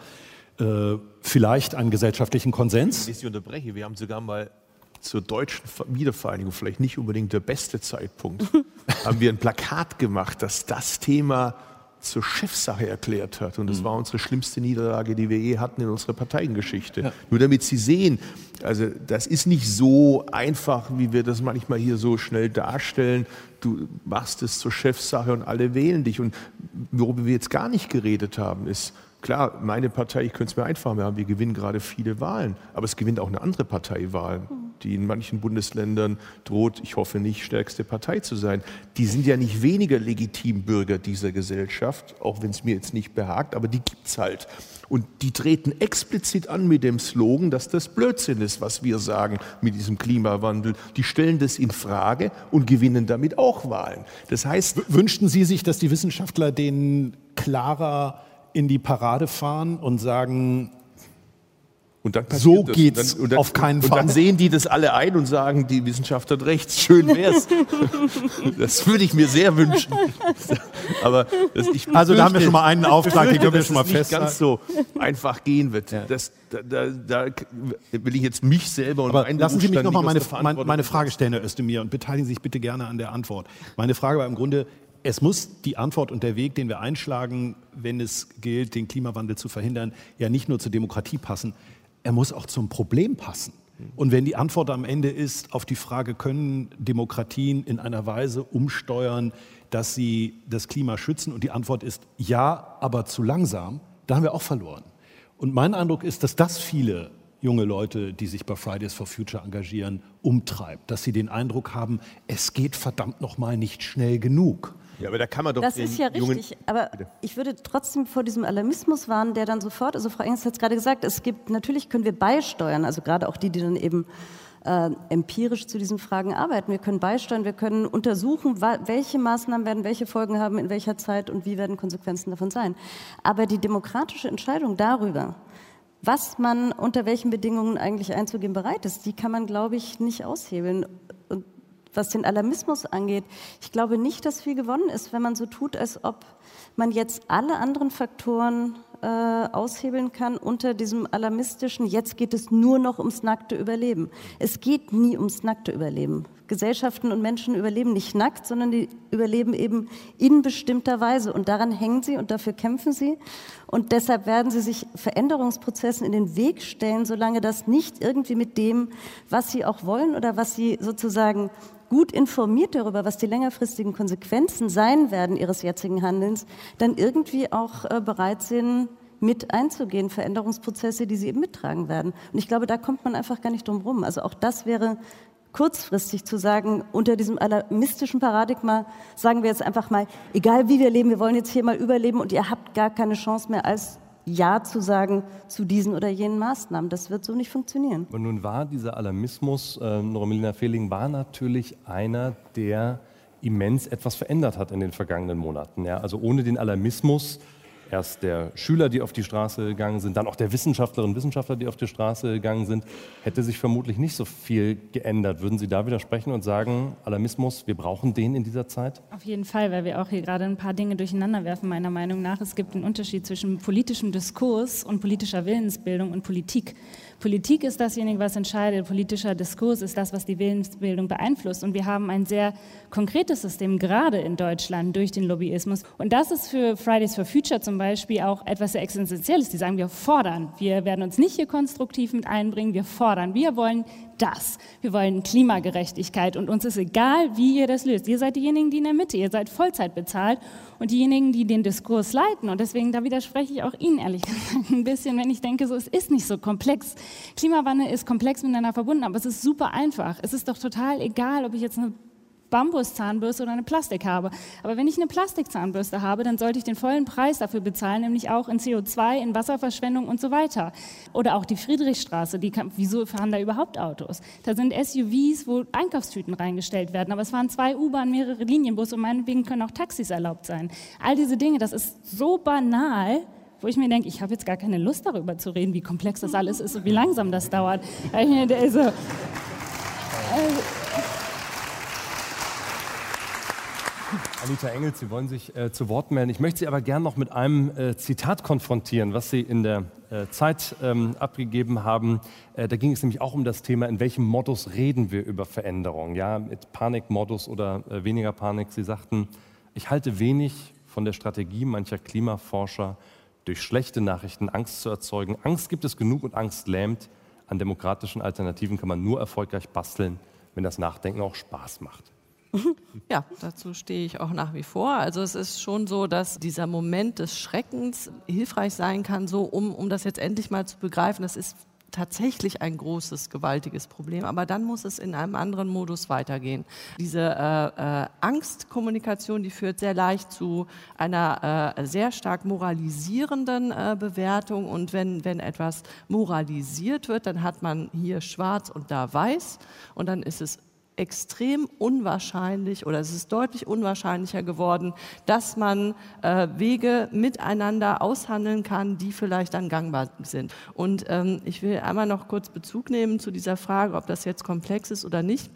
äh, vielleicht einen gesellschaftlichen Konsens. Ich Sie unterbreche, wir haben sogar mal zur deutschen Wiedervereinigung, vielleicht nicht unbedingt der beste Zeitpunkt, haben wir ein Plakat gemacht, dass das Thema zur Chefsache erklärt hat. Und das mhm. war unsere schlimmste Niederlage, die wir je hatten in unserer Parteiengeschichte. Ja. Nur damit Sie sehen, also das ist nicht so einfach, wie wir das manchmal hier so schnell darstellen. Du machst es zur Chefsache und alle wählen dich. Und worüber wir jetzt gar nicht geredet haben, ist, Klar, meine Partei, ich könnte es mir einfach machen, wir gewinnen gerade viele Wahlen, aber es gewinnt auch eine andere Partei Wahlen, die in manchen Bundesländern droht, ich hoffe nicht, stärkste Partei zu sein. Die sind ja nicht weniger legitim Bürger dieser Gesellschaft, auch wenn es mir jetzt nicht behagt, aber die gibt es halt. Und die treten explizit an mit dem Slogan, dass das Blödsinn ist, was wir sagen mit diesem Klimawandel. Die stellen das in Frage und gewinnen damit auch Wahlen. Das heißt, wünschten Sie sich, dass die Wissenschaftler den klarer in die Parade fahren und sagen, und dann so das. geht's und dann, auf keinen Fall. Und dann sehen die das alle ein und sagen, die Wissenschaft hat recht, schön wär's. das würde ich mir sehr wünschen. Aber das, ich also da haben wir schon mal einen Auftrag, den können wir schon mal fest. nicht ganz so einfach gehen wird. Ja. Das, da, da, da, will ich jetzt mich selber und Aber lassen Sie mich noch mal meine, meine, meine Frage stellen, Herr Özdemir, und beteiligen Sie sich bitte gerne an der Antwort. Meine Frage war im Grunde, es muss die Antwort und der Weg, den wir einschlagen, wenn es gilt, den Klimawandel zu verhindern, ja nicht nur zur Demokratie passen, er muss auch zum Problem passen. Und wenn die Antwort am Ende ist auf die Frage, können Demokratien in einer Weise umsteuern, dass sie das Klima schützen? Und die Antwort ist ja, aber zu langsam, da haben wir auch verloren. Und mein Eindruck ist, dass das viele junge Leute, die sich bei Fridays for Future engagieren, umtreibt, dass sie den Eindruck haben, es geht verdammt noch mal nicht schnell genug. Ja, aber da kann man doch. Das ist ja richtig. Aber Bitte. ich würde trotzdem vor diesem Alarmismus warnen, der dann sofort, also Frau Engels hat es gerade gesagt, es gibt, natürlich können wir beisteuern, also gerade auch die, die dann eben äh, empirisch zu diesen Fragen arbeiten. Wir können beisteuern, wir können untersuchen, welche Maßnahmen werden welche Folgen haben, in welcher Zeit und wie werden Konsequenzen davon sein. Aber die demokratische Entscheidung darüber, was man unter welchen Bedingungen eigentlich einzugehen bereit ist, die kann man, glaube ich, nicht aushebeln. Was den Alarmismus angeht, ich glaube nicht, dass viel gewonnen ist, wenn man so tut, als ob man jetzt alle anderen Faktoren äh, aushebeln kann unter diesem alarmistischen, jetzt geht es nur noch ums nackte Überleben. Es geht nie ums nackte Überleben. Gesellschaften und Menschen überleben nicht nackt, sondern die überleben eben in bestimmter Weise. Und daran hängen sie und dafür kämpfen sie. Und deshalb werden sie sich Veränderungsprozessen in den Weg stellen, solange das nicht irgendwie mit dem, was sie auch wollen oder was sie sozusagen gut informiert darüber, was die längerfristigen Konsequenzen sein werden ihres jetzigen Handelns, dann irgendwie auch äh, bereit sind, mit einzugehen, Veränderungsprozesse, die sie eben mittragen werden. Und ich glaube, da kommt man einfach gar nicht drum rum. Also auch das wäre kurzfristig zu sagen, unter diesem alarmistischen Paradigma sagen wir jetzt einfach mal, egal wie wir leben, wir wollen jetzt hier mal überleben und ihr habt gar keine Chance mehr als ja zu sagen zu diesen oder jenen Maßnahmen. Das wird so nicht funktionieren. Und nun war dieser Alarmismus, äh, Normelina Fehling, war natürlich einer, der immens etwas verändert hat in den vergangenen Monaten. Ja? Also ohne den Alarmismus erst der Schüler, die auf die Straße gegangen sind, dann auch der Wissenschaftlerinnen und Wissenschaftler, die auf die Straße gegangen sind, hätte sich vermutlich nicht so viel geändert. Würden Sie da widersprechen und sagen, Alarmismus, wir brauchen den in dieser Zeit? Auf jeden Fall, weil wir auch hier gerade ein paar Dinge durcheinander werfen, meiner Meinung nach. Es gibt einen Unterschied zwischen politischem Diskurs und politischer Willensbildung und Politik. Politik ist dasjenige, was entscheidet. Politischer Diskurs ist das, was die Willensbildung beeinflusst. Und wir haben ein sehr konkretes System, gerade in Deutschland, durch den Lobbyismus. Und das ist für Fridays for Future zum Beispiel auch etwas sehr Essentielles. Die sagen, wir fordern. Wir werden uns nicht hier konstruktiv mit einbringen. Wir fordern. Wir wollen das. Wir wollen Klimagerechtigkeit und uns ist egal, wie ihr das löst. Ihr seid diejenigen, die in der Mitte, ihr seid Vollzeit bezahlt und diejenigen, die den Diskurs leiten. Und deswegen, da widerspreche ich auch Ihnen ehrlich gesagt ein bisschen, wenn ich denke, so, es ist nicht so komplex. Klimawandel ist komplex miteinander verbunden, aber es ist super einfach. Es ist doch total egal, ob ich jetzt eine Bambuszahnbürste oder eine Plastik habe. Aber wenn ich eine Plastikzahnbürste habe, dann sollte ich den vollen Preis dafür bezahlen, nämlich auch in CO2, in Wasserverschwendung und so weiter. Oder auch die Friedrichstraße, die kann, wieso fahren da überhaupt Autos? Da sind SUVs, wo Einkaufstüten reingestellt werden, aber es waren zwei U-Bahn, mehrere Linienbusse und meinetwegen können auch Taxis erlaubt sein. All diese Dinge, das ist so banal, wo ich mir denke, ich habe jetzt gar keine Lust darüber zu reden, wie komplex das alles ist und wie langsam das dauert. Also, also, Anita Engels, Sie wollen sich äh, zu Wort melden. Ich möchte Sie aber gerne noch mit einem äh, Zitat konfrontieren, was Sie in der äh, Zeit ähm, abgegeben haben. Äh, da ging es nämlich auch um das Thema, in welchem Modus reden wir über Veränderung. Ja, mit Panikmodus oder äh, weniger Panik. Sie sagten, ich halte wenig von der Strategie mancher Klimaforscher, durch schlechte Nachrichten Angst zu erzeugen. Angst gibt es genug und Angst lähmt. An demokratischen Alternativen kann man nur erfolgreich basteln, wenn das Nachdenken auch Spaß macht. Ja, dazu stehe ich auch nach wie vor. Also es ist schon so, dass dieser Moment des Schreckens hilfreich sein kann, so um, um das jetzt endlich mal zu begreifen. Das ist tatsächlich ein großes, gewaltiges Problem, aber dann muss es in einem anderen Modus weitergehen. Diese äh, äh, Angstkommunikation, die führt sehr leicht zu einer äh, sehr stark moralisierenden äh, Bewertung und wenn, wenn etwas moralisiert wird, dann hat man hier schwarz und da weiß und dann ist es extrem unwahrscheinlich oder es ist deutlich unwahrscheinlicher geworden, dass man äh, Wege miteinander aushandeln kann, die vielleicht dann gangbar sind. Und ähm, ich will einmal noch kurz Bezug nehmen zu dieser Frage, ob das jetzt komplex ist oder nicht.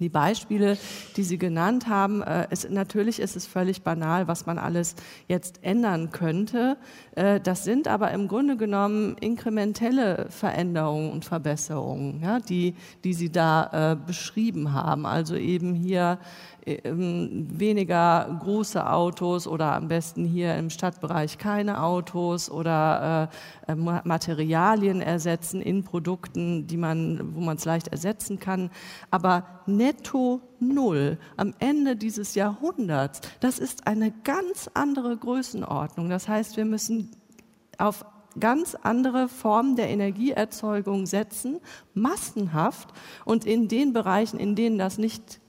Die Beispiele, die Sie genannt haben, äh, ist, natürlich ist es völlig banal, was man alles jetzt ändern könnte. Äh, das sind aber im Grunde genommen inkrementelle Veränderungen und Verbesserungen, ja, die, die Sie da äh, beschrieben haben. Also eben hier ähm, weniger große Autos oder am besten hier im Stadtbereich keine Autos oder äh, äh Materialien ersetzen in Produkten, die man, wo man es leicht ersetzen kann. Aber netto null am Ende dieses Jahrhunderts, das ist eine ganz andere Größenordnung. Das heißt, wir müssen auf ganz andere Formen der Energieerzeugung setzen, massenhaft und in den Bereichen, in denen das nicht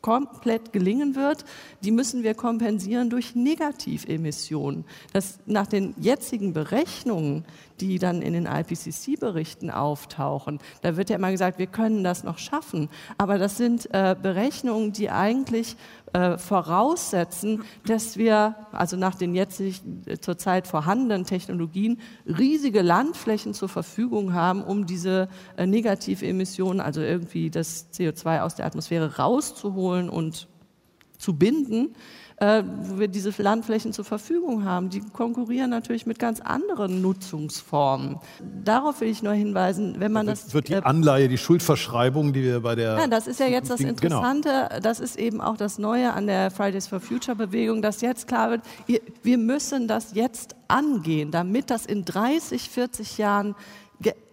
komplett gelingen wird, die müssen wir kompensieren durch Negativemissionen. Das nach den jetzigen Berechnungen, die dann in den IPCC-Berichten auftauchen, da wird ja immer gesagt, wir können das noch schaffen. Aber das sind äh, Berechnungen, die eigentlich äh, voraussetzen, dass wir, also nach den jetzt äh, zurzeit vorhandenen Technologien, riesige Landflächen zur Verfügung haben, um diese äh, Negativemissionen, also irgendwie das CO2 aus der Atmosphäre rauszuholen und zu binden äh, wo wir diese Landflächen zur Verfügung haben. Die konkurrieren natürlich mit ganz anderen Nutzungsformen. Darauf will ich nur hinweisen, wenn man da das. Wird die äh, Anleihe, die Schuldverschreibung, die wir bei der. Ja, das ist ja jetzt das genau. Interessante. Genau. Das ist eben auch das Neue an der Fridays for Future Bewegung, dass jetzt klar wird, wir müssen das jetzt angehen, damit das in 30, 40 Jahren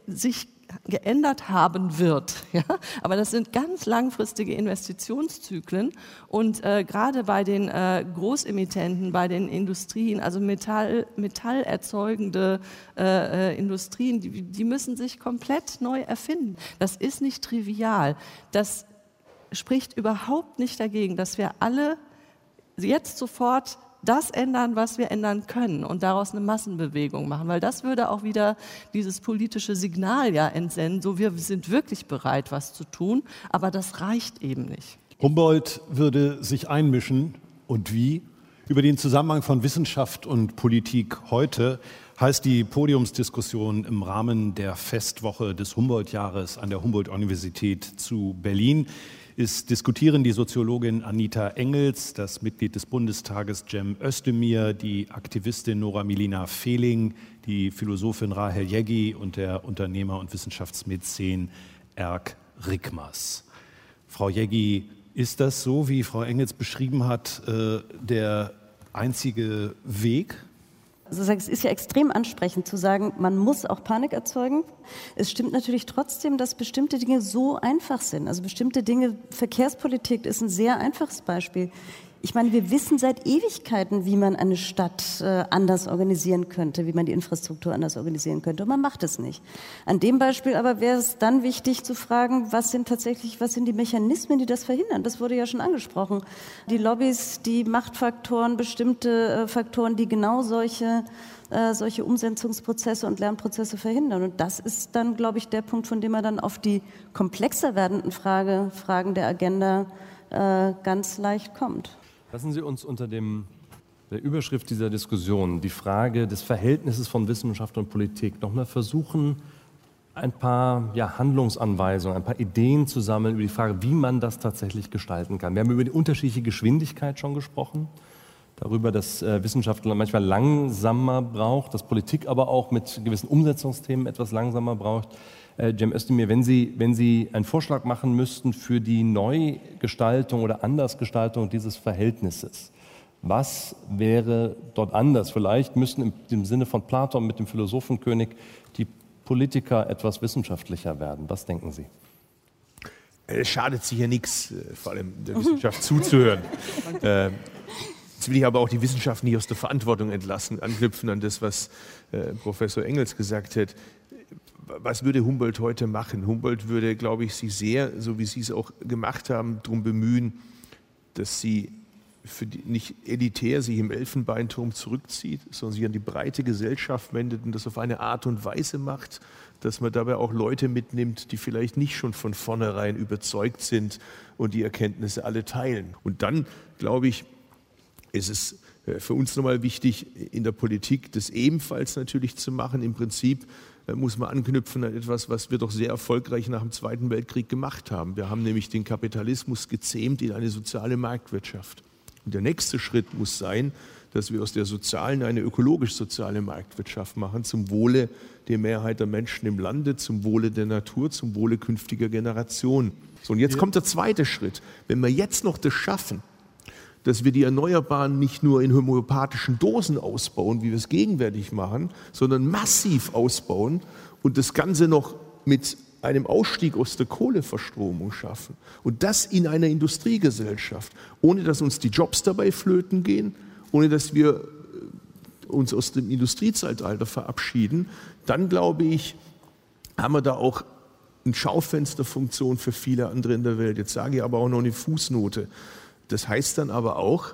sich geändert haben wird. Ja? Aber das sind ganz langfristige Investitionszyklen und äh, gerade bei den äh, Großemittenten, bei den Industrien, also Metall, metallerzeugende äh, äh, Industrien, die, die müssen sich komplett neu erfinden. Das ist nicht trivial. Das spricht überhaupt nicht dagegen, dass wir alle jetzt sofort das ändern, was wir ändern können und daraus eine Massenbewegung machen, weil das würde auch wieder dieses politische Signal ja entsenden, so wir sind wirklich bereit, was zu tun, aber das reicht eben nicht. Humboldt würde sich einmischen und wie? Über den Zusammenhang von Wissenschaft und Politik heute heißt die Podiumsdiskussion im Rahmen der Festwoche des Humboldt-Jahres an der Humboldt-Universität zu Berlin ist, diskutieren die Soziologin Anita Engels, das Mitglied des Bundestages Cem Özdemir, die Aktivistin Nora Milina Fehling, die Philosophin Rahel Jeggi und der Unternehmer und Wissenschaftsmäzen Erk Rickmers. Frau Jeggi, ist das so, wie Frau Engels beschrieben hat, äh, der einzige Weg, also es ist ja extrem ansprechend zu sagen, man muss auch Panik erzeugen. Es stimmt natürlich trotzdem, dass bestimmte Dinge so einfach sind. Also bestimmte Dinge, Verkehrspolitik ist ein sehr einfaches Beispiel. Ich meine, wir wissen seit Ewigkeiten, wie man eine Stadt äh, anders organisieren könnte, wie man die Infrastruktur anders organisieren könnte. Und man macht es nicht. An dem Beispiel aber wäre es dann wichtig zu fragen, was sind tatsächlich, was sind die Mechanismen, die das verhindern? Das wurde ja schon angesprochen. Die Lobbys, die Machtfaktoren, bestimmte äh, Faktoren, die genau solche äh, solche Umsetzungsprozesse und Lernprozesse verhindern. Und das ist dann, glaube ich, der Punkt, von dem man dann auf die komplexer werdenden Frage, Fragen der Agenda äh, ganz leicht kommt. Lassen Sie uns unter dem, der Überschrift dieser Diskussion die Frage des Verhältnisses von Wissenschaft und Politik nochmal versuchen, ein paar ja, Handlungsanweisungen, ein paar Ideen zu sammeln über die Frage, wie man das tatsächlich gestalten kann. Wir haben über die unterschiedliche Geschwindigkeit schon gesprochen, darüber, dass äh, Wissenschaft manchmal langsamer braucht, dass Politik aber auch mit gewissen Umsetzungsthemen etwas langsamer braucht. Äh, Cem Özdemir, wenn Sie, wenn Sie einen Vorschlag machen müssten für die Neugestaltung oder Andersgestaltung dieses Verhältnisses, was wäre dort anders? Vielleicht müssen im Sinne von Platon mit dem Philosophenkönig die Politiker etwas wissenschaftlicher werden. Was denken Sie? Es schadet sicher nichts, äh, vor allem der Wissenschaft zuzuhören. Äh, jetzt will ich aber auch die Wissenschaft nicht aus der Verantwortung entlassen, anknüpfen an das, was Professor Engels gesagt hat was würde Humboldt heute machen? Humboldt würde, glaube ich, sich sehr, so wie Sie es auch gemacht haben, darum bemühen, dass sie die, nicht elitär sich im Elfenbeinturm zurückzieht, sondern sich an die breite Gesellschaft wendet und das auf eine Art und Weise macht, dass man dabei auch Leute mitnimmt, die vielleicht nicht schon von vornherein überzeugt sind und die Erkenntnisse alle teilen. Und dann, glaube ich, ist es äh, für uns nochmal wichtig, in der Politik das ebenfalls natürlich zu machen. Im Prinzip muss man anknüpfen an etwas, was wir doch sehr erfolgreich nach dem Zweiten Weltkrieg gemacht haben. Wir haben nämlich den Kapitalismus gezähmt in eine soziale Marktwirtschaft. Und der nächste Schritt muss sein, dass wir aus der sozialen eine ökologisch-soziale Marktwirtschaft machen, zum Wohle der Mehrheit der Menschen im Lande, zum Wohle der Natur, zum Wohle künftiger Generationen. So, und jetzt ja. kommt der zweite Schritt. Wenn wir jetzt noch das schaffen, dass wir die Erneuerbaren nicht nur in homöopathischen Dosen ausbauen, wie wir es gegenwärtig machen, sondern massiv ausbauen und das Ganze noch mit einem Ausstieg aus der Kohleverstromung schaffen. Und das in einer Industriegesellschaft, ohne dass uns die Jobs dabei flöten gehen, ohne dass wir äh, uns aus dem Industriezeitalter verabschieden, dann glaube ich, haben wir da auch eine Schaufensterfunktion für viele andere in der Welt. Jetzt sage ich aber auch noch eine Fußnote. Das heißt dann aber auch,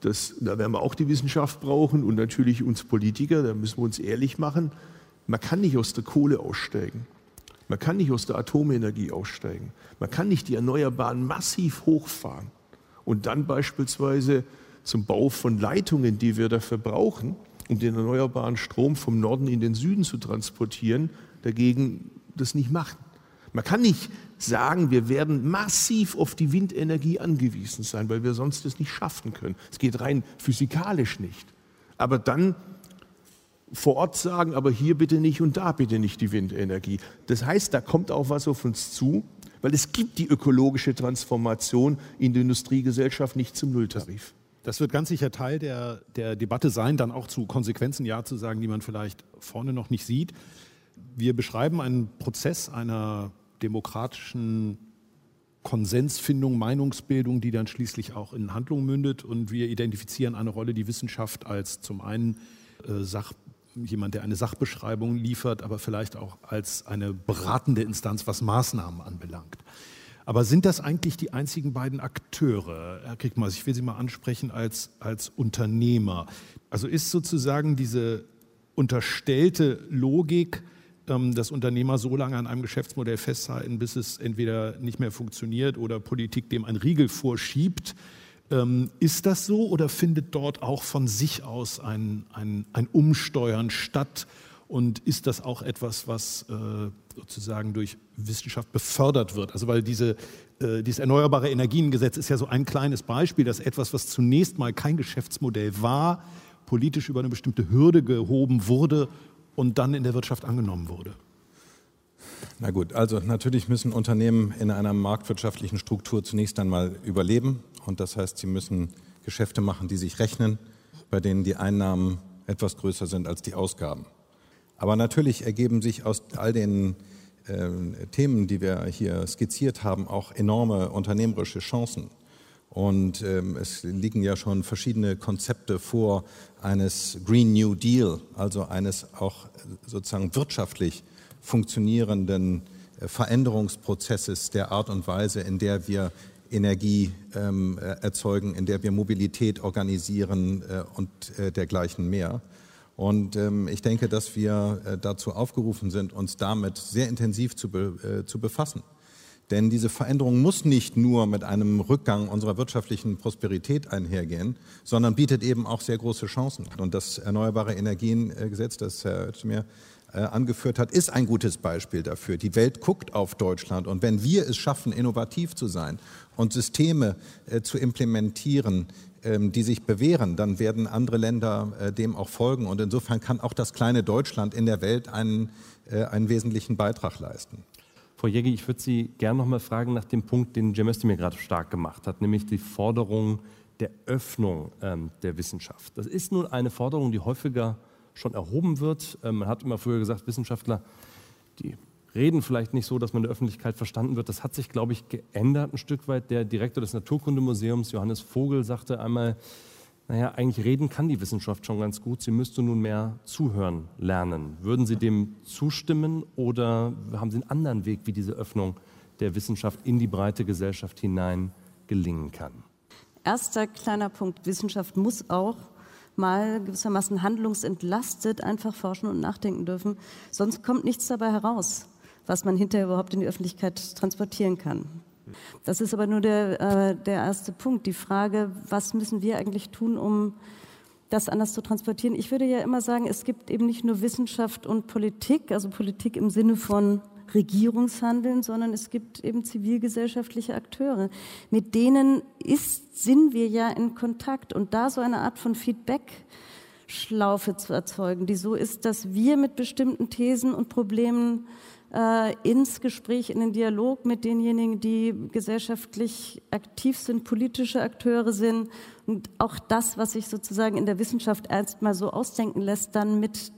dass, da werden wir auch die Wissenschaft brauchen und natürlich uns Politiker, da müssen wir uns ehrlich machen, man kann nicht aus der Kohle aussteigen. Man kann nicht aus der Atomenergie aussteigen. Man kann nicht die Erneuerbaren massiv hochfahren und dann beispielsweise zum Bau von Leitungen, die wir dafür brauchen, um den erneuerbaren Strom vom Norden in den Süden zu transportieren, dagegen das nicht machen. Man kann nicht sagen, wir werden massiv auf die Windenergie angewiesen sein, weil wir sonst das nicht schaffen können. Es geht rein physikalisch nicht. Aber dann vor Ort sagen, aber hier bitte nicht und da bitte nicht die Windenergie. Das heißt, da kommt auch was auf uns zu, weil es gibt die ökologische Transformation in der Industriegesellschaft nicht zum Nulltarif. Das wird ganz sicher Teil der, der Debatte sein, dann auch zu Konsequenzen Ja zu sagen, die man vielleicht vorne noch nicht sieht. Wir beschreiben einen Prozess einer demokratischen Konsensfindung, Meinungsbildung, die dann schließlich auch in Handlung mündet. Und wir identifizieren eine Rolle, die Wissenschaft als zum einen äh, Sach, jemand, der eine Sachbeschreibung liefert, aber vielleicht auch als eine beratende Instanz, was Maßnahmen anbelangt. Aber sind das eigentlich die einzigen beiden Akteure? Herr Kriegmaß, ich will Sie mal ansprechen als, als Unternehmer. Also ist sozusagen diese unterstellte Logik, dass Unternehmer so lange an einem Geschäftsmodell festhalten, bis es entweder nicht mehr funktioniert oder Politik dem ein Riegel vorschiebt. Ähm, ist das so oder findet dort auch von sich aus ein, ein, ein Umsteuern statt? Und ist das auch etwas, was äh, sozusagen durch Wissenschaft befördert wird? Also weil diese, äh, dieses Erneuerbare Energiengesetz ist ja so ein kleines Beispiel, dass etwas, was zunächst mal kein Geschäftsmodell war, politisch über eine bestimmte Hürde gehoben wurde und dann in der Wirtschaft angenommen wurde? Na gut, also natürlich müssen Unternehmen in einer marktwirtschaftlichen Struktur zunächst einmal überleben. Und das heißt, sie müssen Geschäfte machen, die sich rechnen, bei denen die Einnahmen etwas größer sind als die Ausgaben. Aber natürlich ergeben sich aus all den äh, Themen, die wir hier skizziert haben, auch enorme unternehmerische Chancen. Und ähm, es liegen ja schon verschiedene Konzepte vor eines Green New Deal, also eines auch sozusagen wirtschaftlich funktionierenden äh, Veränderungsprozesses der Art und Weise, in der wir Energie ähm, äh, erzeugen, in der wir Mobilität organisieren äh, und äh, dergleichen mehr. Und ähm, ich denke, dass wir äh, dazu aufgerufen sind, uns damit sehr intensiv zu, be, äh, zu befassen. Denn diese Veränderung muss nicht nur mit einem Rückgang unserer wirtschaftlichen Prosperität einhergehen, sondern bietet eben auch sehr große Chancen. Und das Erneuerbare Energiengesetz, das Herr Özdemir äh, angeführt hat, ist ein gutes Beispiel dafür. Die Welt guckt auf Deutschland und wenn wir es schaffen, innovativ zu sein und Systeme äh, zu implementieren, ähm, die sich bewähren, dann werden andere Länder äh, dem auch folgen. Und insofern kann auch das kleine Deutschland in der Welt einen, einen wesentlichen Beitrag leisten. Frau Jägi, ich würde Sie gerne noch mal fragen nach dem Punkt, den Cem Özdemir gerade stark gemacht hat, nämlich die Forderung der Öffnung ähm, der Wissenschaft. Das ist nun eine Forderung, die häufiger schon erhoben wird. Ähm, man hat immer früher gesagt, Wissenschaftler, die reden vielleicht nicht so, dass man in der Öffentlichkeit verstanden wird. Das hat sich, glaube ich, geändert ein Stück weit. Der Direktor des Naturkundemuseums, Johannes Vogel, sagte einmal, naja, eigentlich reden kann die Wissenschaft schon ganz gut, sie müsste nun mehr zuhören lernen. Würden Sie dem zustimmen oder haben Sie einen anderen Weg, wie diese Öffnung der Wissenschaft in die breite Gesellschaft hinein gelingen kann? Erster kleiner Punkt, Wissenschaft muss auch mal gewissermaßen handlungsentlastet einfach forschen und nachdenken dürfen, sonst kommt nichts dabei heraus, was man hinterher überhaupt in die Öffentlichkeit transportieren kann. Das ist aber nur der, äh, der erste Punkt. Die Frage, was müssen wir eigentlich tun, um das anders zu transportieren. Ich würde ja immer sagen, es gibt eben nicht nur Wissenschaft und Politik, also Politik im Sinne von Regierungshandeln, sondern es gibt eben zivilgesellschaftliche Akteure. Mit denen ist, sind wir ja in Kontakt und da so eine Art von Feedback Schlaufe zu erzeugen, die so ist, dass wir mit bestimmten Thesen und Problemen äh, ins Gespräch, in den Dialog mit denjenigen, die gesellschaftlich aktiv sind, politische Akteure sind. Und auch das, was sich sozusagen in der Wissenschaft erst mal so ausdenken lässt, dann mit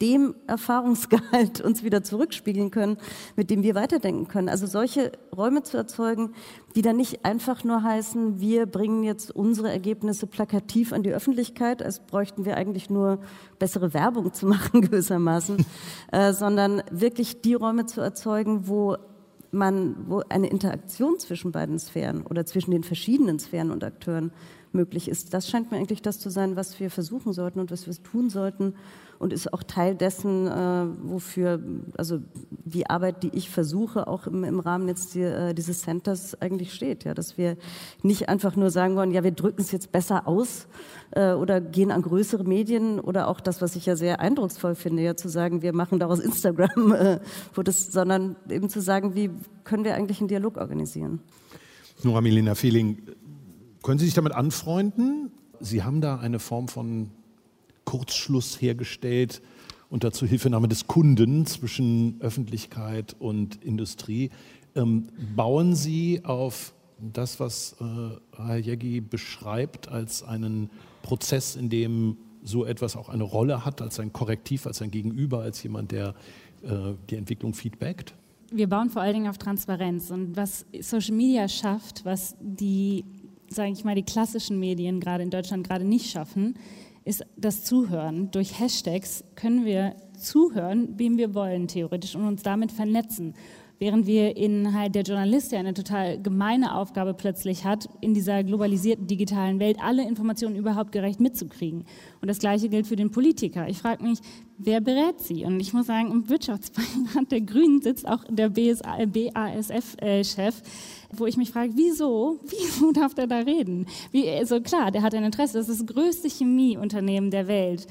dem Erfahrungsgehalt uns wieder zurückspiegeln können, mit dem wir weiterdenken können. Also solche Räume zu erzeugen, die dann nicht einfach nur heißen, wir bringen jetzt unsere Ergebnisse plakativ an die Öffentlichkeit, als bräuchten wir eigentlich nur bessere Werbung zu machen gewissermaßen, äh, sondern wirklich die Räume zu erzeugen, wo man, wo eine Interaktion zwischen beiden Sphären oder zwischen den verschiedenen Sphären und Akteuren möglich ist. Das scheint mir eigentlich das zu sein, was wir versuchen sollten und was wir tun sollten und ist auch Teil dessen, äh, wofür, also die Arbeit, die ich versuche, auch im, im Rahmen jetzt die, äh, dieses Centers eigentlich steht, ja, dass wir nicht einfach nur sagen wollen, ja, wir drücken es jetzt besser aus äh, oder gehen an größere Medien oder auch das, was ich ja sehr eindrucksvoll finde, ja, zu sagen, wir machen daraus Instagram, äh, wo das, sondern eben zu sagen, wie können wir eigentlich einen Dialog organisieren? Nora Melina Fehling, können Sie sich damit anfreunden? Sie haben da eine Form von Kurzschluss hergestellt unter Zuhilfenahme des Kunden zwischen Öffentlichkeit und Industrie. Ähm, bauen Sie auf das, was äh, Herr Jägi beschreibt, als einen Prozess, in dem so etwas auch eine Rolle hat, als ein Korrektiv, als ein Gegenüber, als jemand, der äh, die Entwicklung feedbackt? Wir bauen vor allen Dingen auf Transparenz. Und was Social Media schafft, was die, sage ich mal, die klassischen Medien gerade in Deutschland gerade nicht schaffen, ist das Zuhören. Durch Hashtags können wir zuhören, wem wir wollen, theoretisch, und uns damit vernetzen. Während wir in halt der Journalist ja eine total gemeine Aufgabe plötzlich hat, in dieser globalisierten digitalen Welt alle Informationen überhaupt gerecht mitzukriegen. Und das Gleiche gilt für den Politiker. Ich frage mich, wer berät sie? Und ich muss sagen, im Wirtschaftsbeirat der Grünen sitzt auch der BASF-Chef, wo ich mich frage, wieso, wieso darf der da reden? Wie, also klar, der hat ein Interesse, das ist das größte Chemieunternehmen der Welt.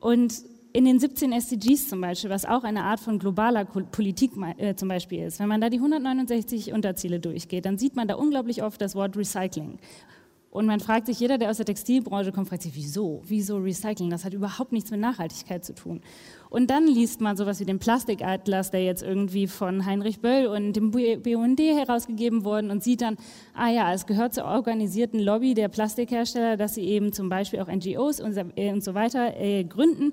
Und in den 17 SDGs zum Beispiel, was auch eine Art von globaler Politik äh, zum Beispiel ist, wenn man da die 169 Unterziele durchgeht, dann sieht man da unglaublich oft das Wort Recycling. Und man fragt sich, jeder, der aus der Textilbranche kommt, fragt sich, wieso? Wieso Recycling? Das hat überhaupt nichts mit Nachhaltigkeit zu tun. Und dann liest man sowas wie den Plastikatlas, der jetzt irgendwie von Heinrich Böll und dem BUND herausgegeben wurde und sieht dann, ah ja, es gehört zur organisierten Lobby der Plastikhersteller, dass sie eben zum Beispiel auch NGOs und, äh, so weiter äh, gründen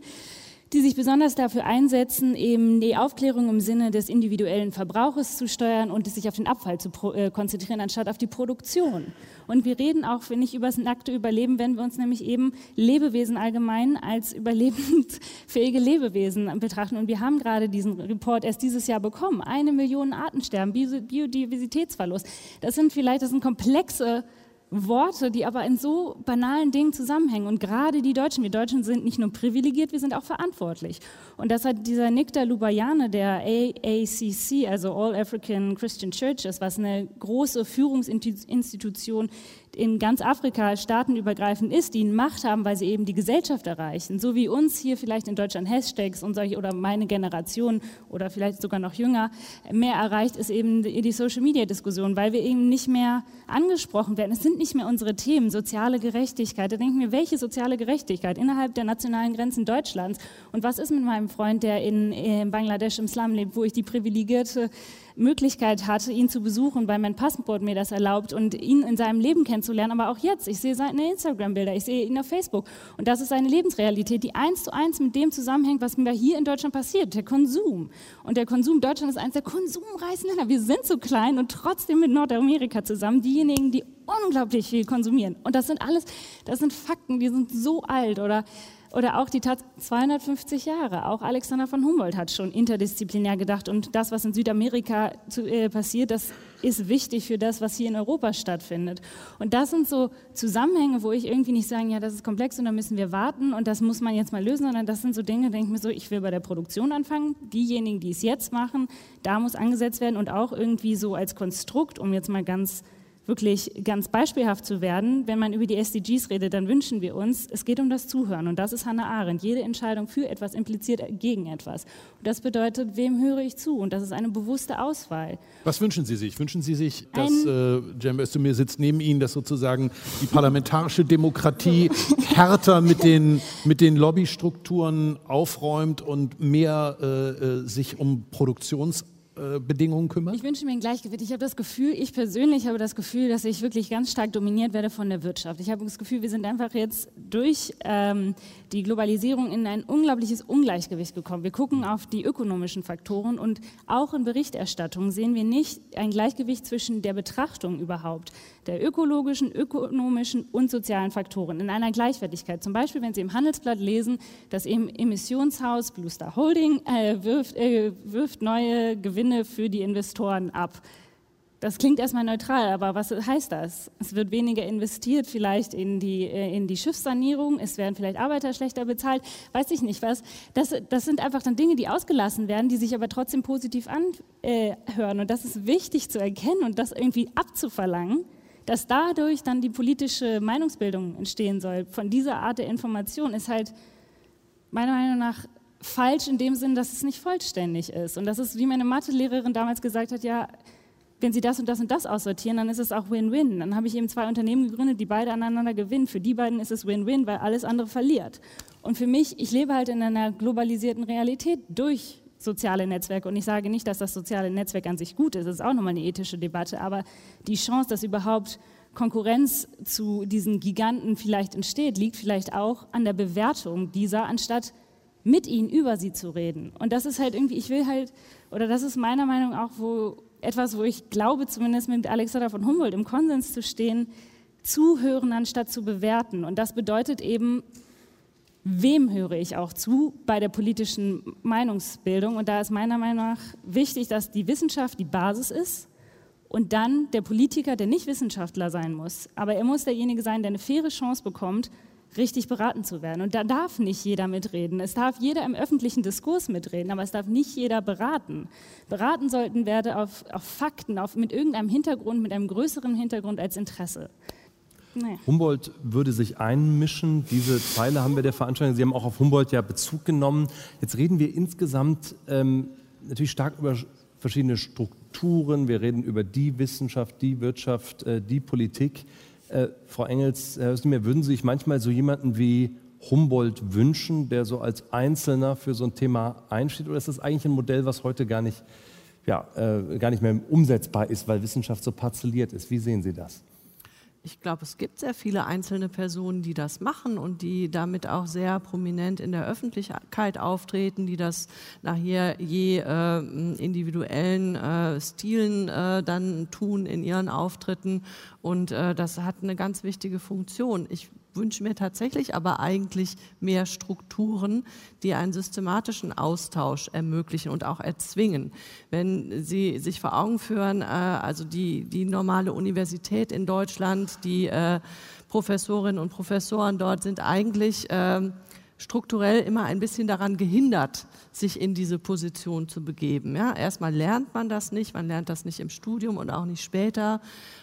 die sich besonders dafür einsetzen, eben die Aufklärung im Sinne des individuellen Verbrauches zu steuern und sich auf den Abfall zu äh, konzentrieren, anstatt auf die Produktion. Und wir reden auch, ich, über das nackte Überleben, wenn wir uns nämlich eben Lebewesen allgemein als überlebensfähige Lebewesen betrachten. Und wir haben gerade diesen Report erst dieses Jahr bekommen. Eine Million Artensterben, Biodiversitätsverlust. Das sind vielleicht, das sind komplexe Worte, die aber in so banalen Dingen zusammenhängen. Und gerade die Deutschen, wir Deutschen sind nicht nur privilegiert, wir sind auch verantwortlich. Und das hat dieser Nikta Lubayane der AACC, also All African Christian Churches, was eine große Führungsinstitution in ganz Afrika staatenübergreifend ist, die Macht haben, weil sie eben die Gesellschaft erreichen. So wie uns hier vielleicht in Deutschland Hashtags und solche oder meine Generation oder vielleicht sogar noch jünger mehr erreicht, ist eben die Social-Media-Diskussion, weil wir eben nicht mehr angesprochen werden. Es sind nicht mehr unsere Themen, soziale Gerechtigkeit. Da denken wir, welche soziale Gerechtigkeit innerhalb der nationalen Grenzen Deutschlands? Und was ist mit meinem Freund, der in, in Bangladesch im Slum lebt, wo ich die privilegierte Möglichkeit hatte, ihn zu besuchen, weil mein Passport mir das erlaubt und ihn in seinem Leben kennenzulernen. Aber auch jetzt, ich sehe seine Instagram-Bilder, ich sehe ihn auf Facebook. Und das ist seine Lebensrealität, die eins zu eins mit dem zusammenhängt, was mir hier in Deutschland passiert, der Konsum. Und der Konsum, Deutschland ist eines der konsumreichsten Länder. Wir sind so klein und trotzdem mit Nordamerika zusammen, diejenigen, die unglaublich viel konsumieren. Und das sind alles, das sind Fakten, die sind so alt oder oder auch die Tat 250 Jahre. Auch Alexander von Humboldt hat schon interdisziplinär gedacht. Und das, was in Südamerika zu, äh, passiert, das ist wichtig für das, was hier in Europa stattfindet. Und das sind so Zusammenhänge, wo ich irgendwie nicht sagen, ja, das ist komplex und da müssen wir warten und das muss man jetzt mal lösen, sondern das sind so Dinge, denke ich mir so, ich will bei der Produktion anfangen. Diejenigen, die es jetzt machen, da muss angesetzt werden und auch irgendwie so als Konstrukt, um jetzt mal ganz wirklich ganz beispielhaft zu werden, wenn man über die SDGs redet, dann wünschen wir uns, es geht um das Zuhören. Und das ist Hannah Arendt. Jede Entscheidung für etwas impliziert gegen etwas. Und das bedeutet, wem höre ich zu? Und das ist eine bewusste Auswahl. Was wünschen Sie sich? Wünschen Sie sich, dass äh, Cem Özdemir sitzt neben Ihnen, dass sozusagen die parlamentarische Demokratie härter mit den, mit den Lobbystrukturen aufräumt und mehr äh, äh sich um Produktions Bedingungen kümmert? Ich wünsche mir ein Gleichgewicht. Ich habe das Gefühl, ich persönlich habe das Gefühl, dass ich wirklich ganz stark dominiert werde von der Wirtschaft. Ich habe das Gefühl, wir sind einfach jetzt durch ähm, die Globalisierung in ein unglaubliches Ungleichgewicht gekommen. Wir gucken auf die ökonomischen Faktoren und auch in Berichterstattung sehen wir nicht ein Gleichgewicht zwischen der Betrachtung überhaupt der ökologischen, ökonomischen und sozialen Faktoren in einer Gleichwertigkeit. Zum Beispiel, wenn Sie im Handelsblatt lesen, das Emissionshaus Blue Star Holding äh, wirft, äh, wirft neue Gewinne für die Investoren ab. Das klingt erstmal neutral, aber was heißt das? Es wird weniger investiert vielleicht in die, äh, in die Schiffssanierung, es werden vielleicht Arbeiter schlechter bezahlt, weiß ich nicht was. Das, das sind einfach dann Dinge, die ausgelassen werden, die sich aber trotzdem positiv anhören. Und das ist wichtig zu erkennen und das irgendwie abzuverlangen, dass dadurch dann die politische Meinungsbildung entstehen soll. Von dieser Art der Information ist halt meiner Meinung nach falsch in dem Sinn, dass es nicht vollständig ist. Und das ist, wie meine Mathelehrerin damals gesagt hat, ja, wenn Sie das und das und das aussortieren, dann ist es auch Win-Win. Dann habe ich eben zwei Unternehmen gegründet, die beide aneinander gewinnen. Für die beiden ist es Win-Win, weil alles andere verliert. Und für mich, ich lebe halt in einer globalisierten Realität durch soziale Netzwerke. Und ich sage nicht, dass das soziale Netzwerk an sich gut ist. Das ist auch nochmal eine ethische Debatte. Aber die Chance, dass überhaupt Konkurrenz zu diesen Giganten vielleicht entsteht, liegt vielleicht auch an der Bewertung dieser, anstatt mit ihnen über sie zu reden. Und das ist halt irgendwie, ich will halt, oder das ist meiner Meinung auch, wo etwas, wo ich glaube, zumindest mit Alexander von Humboldt im Konsens zu stehen, zuhören anstatt zu bewerten. Und das bedeutet eben, wem höre ich auch zu bei der politischen Meinungsbildung. Und da ist meiner Meinung nach wichtig, dass die Wissenschaft die Basis ist und dann der Politiker, der nicht Wissenschaftler sein muss, aber er muss derjenige sein, der eine faire Chance bekommt, richtig beraten zu werden. Und da darf nicht jeder mitreden. Es darf jeder im öffentlichen Diskurs mitreden, aber es darf nicht jeder beraten. Beraten sollten werde auf, auf Fakten, auf, mit irgendeinem Hintergrund, mit einem größeren Hintergrund als Interesse. Nee. Humboldt würde sich einmischen. Diese Zeile haben wir der Veranstaltung. Sie haben auch auf Humboldt ja Bezug genommen. Jetzt reden wir insgesamt ähm, natürlich stark über verschiedene Strukturen. Wir reden über die Wissenschaft, die Wirtschaft, äh, die Politik. Äh, Frau Engels, Herr Özdemir, würden Sie sich manchmal so jemanden wie Humboldt wünschen, der so als Einzelner für so ein Thema einsteht? Oder ist das eigentlich ein Modell, was heute gar nicht, ja, äh, gar nicht mehr umsetzbar ist, weil Wissenschaft so parzelliert ist? Wie sehen Sie das? Ich glaube, es gibt sehr viele einzelne Personen, die das machen und die damit auch sehr prominent in der Öffentlichkeit auftreten, die das nachher je äh, individuellen äh, Stilen äh, dann tun in ihren Auftritten. Und äh, das hat eine ganz wichtige Funktion. Ich wünsche mir tatsächlich aber eigentlich mehr Strukturen, die einen systematischen Austausch ermöglichen und auch erzwingen. Wenn Sie sich vor Augen führen, äh, also die, die normale Universität in Deutschland, die äh, Professorinnen und Professoren dort sind eigentlich äh, strukturell immer ein bisschen daran gehindert, sich in diese Position zu begeben. Ja, erstmal lernt man das nicht, man lernt das nicht im Studium und auch nicht später.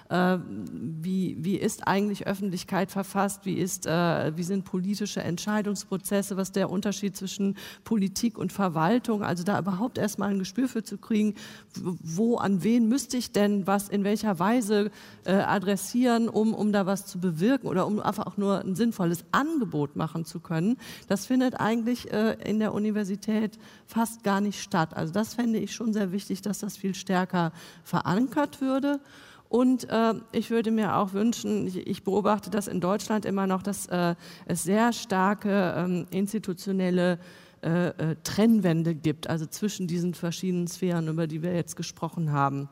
Äh, wie, wie ist eigentlich Öffentlichkeit verfasst, wie, ist, äh, wie sind politische Entscheidungsprozesse, was der Unterschied zwischen Politik und Verwaltung, also da überhaupt erstmal ein Gespür für zu kriegen, wo, an wen müsste ich denn was in welcher Weise äh, adressieren, um, um da was zu bewirken oder um einfach auch nur ein sinnvolles Angebot machen zu können. Das findet eigentlich in der Universität fast gar nicht statt. Also das fände ich schon sehr wichtig, dass das viel stärker verankert würde. Und äh, ich würde mir auch wünschen, ich, ich, beobachte das in Deutschland immer noch, dass äh, es sehr starke ähm, institutionelle äh, äh Trennwände gibt, also zwischen diesen verschiedenen Sphären, über die wir jetzt gesprochen haben.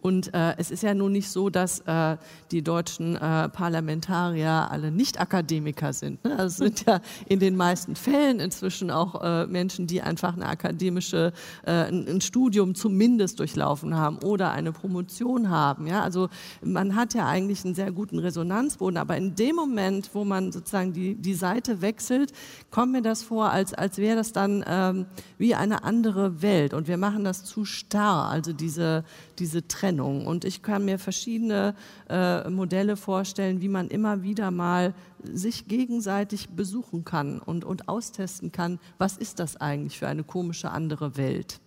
Und äh, es ist ja nun nicht so, dass äh, die deutschen äh, Parlamentarier alle Nicht-Akademiker sind. Ne? Also es sind ja in den meisten Fällen inzwischen auch äh, Menschen, die einfach eine akademische, äh, ein, ein, Studium zumindest durchlaufen haben oder eine Promotion haben. Ja? Also man hat ja eigentlich einen sehr guten Resonanzboden, aber in dem Moment, wo man sozusagen die, die Seite wechselt, kommt mir das vor, als, als wäre das dann ähm, wie eine andere Welt. Und wir machen das zu starr. Also diese, diese diese Trennung. Und ich kann mir verschiedene äh, Modelle vorstellen, wie man immer wieder mal sich gegenseitig besuchen kann und, und austesten kann, was ist das eigentlich für eine komische andere Welt.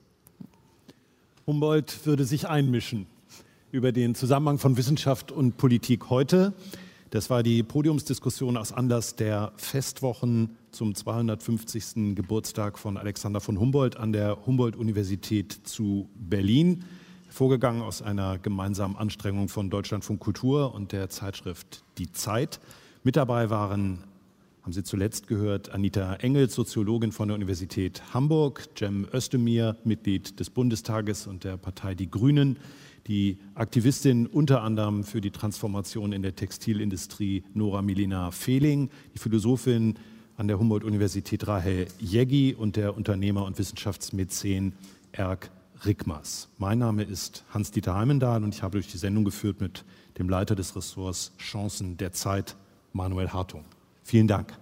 Humboldt würde sich einmischen über den Zusammenhang von Wissenschaft und Politik heute. Das war die Podiumsdiskussion aus Anlass der Festwochen zum 250. Geburtstag von Alexander von Humboldt an der Humboldt-Universität zu Berlin, vorgegangen aus einer gemeinsamen Anstrengung von Deutschlandfunk Kultur und der Zeitschrift Die Zeit. Mit dabei waren, haben Sie zuletzt gehört, Anita Engels, Soziologin von der Universität Hamburg, Cem Özdemir, Mitglied des Bundestages und der Partei Die Grünen, die Aktivistin unter anderem für die Transformation in der Textilindustrie Nora Milina Fehling, die Philosophin an der Humboldt-Universität Rahel Jeggi und der Unternehmer und Wissenschaftsmäzen Erk Rickmers. Mein Name ist Hans-Dieter Heimendahl und ich habe durch die Sendung geführt mit dem Leiter des Ressorts Chancen der Zeit, Manuel Hartung. Vielen Dank.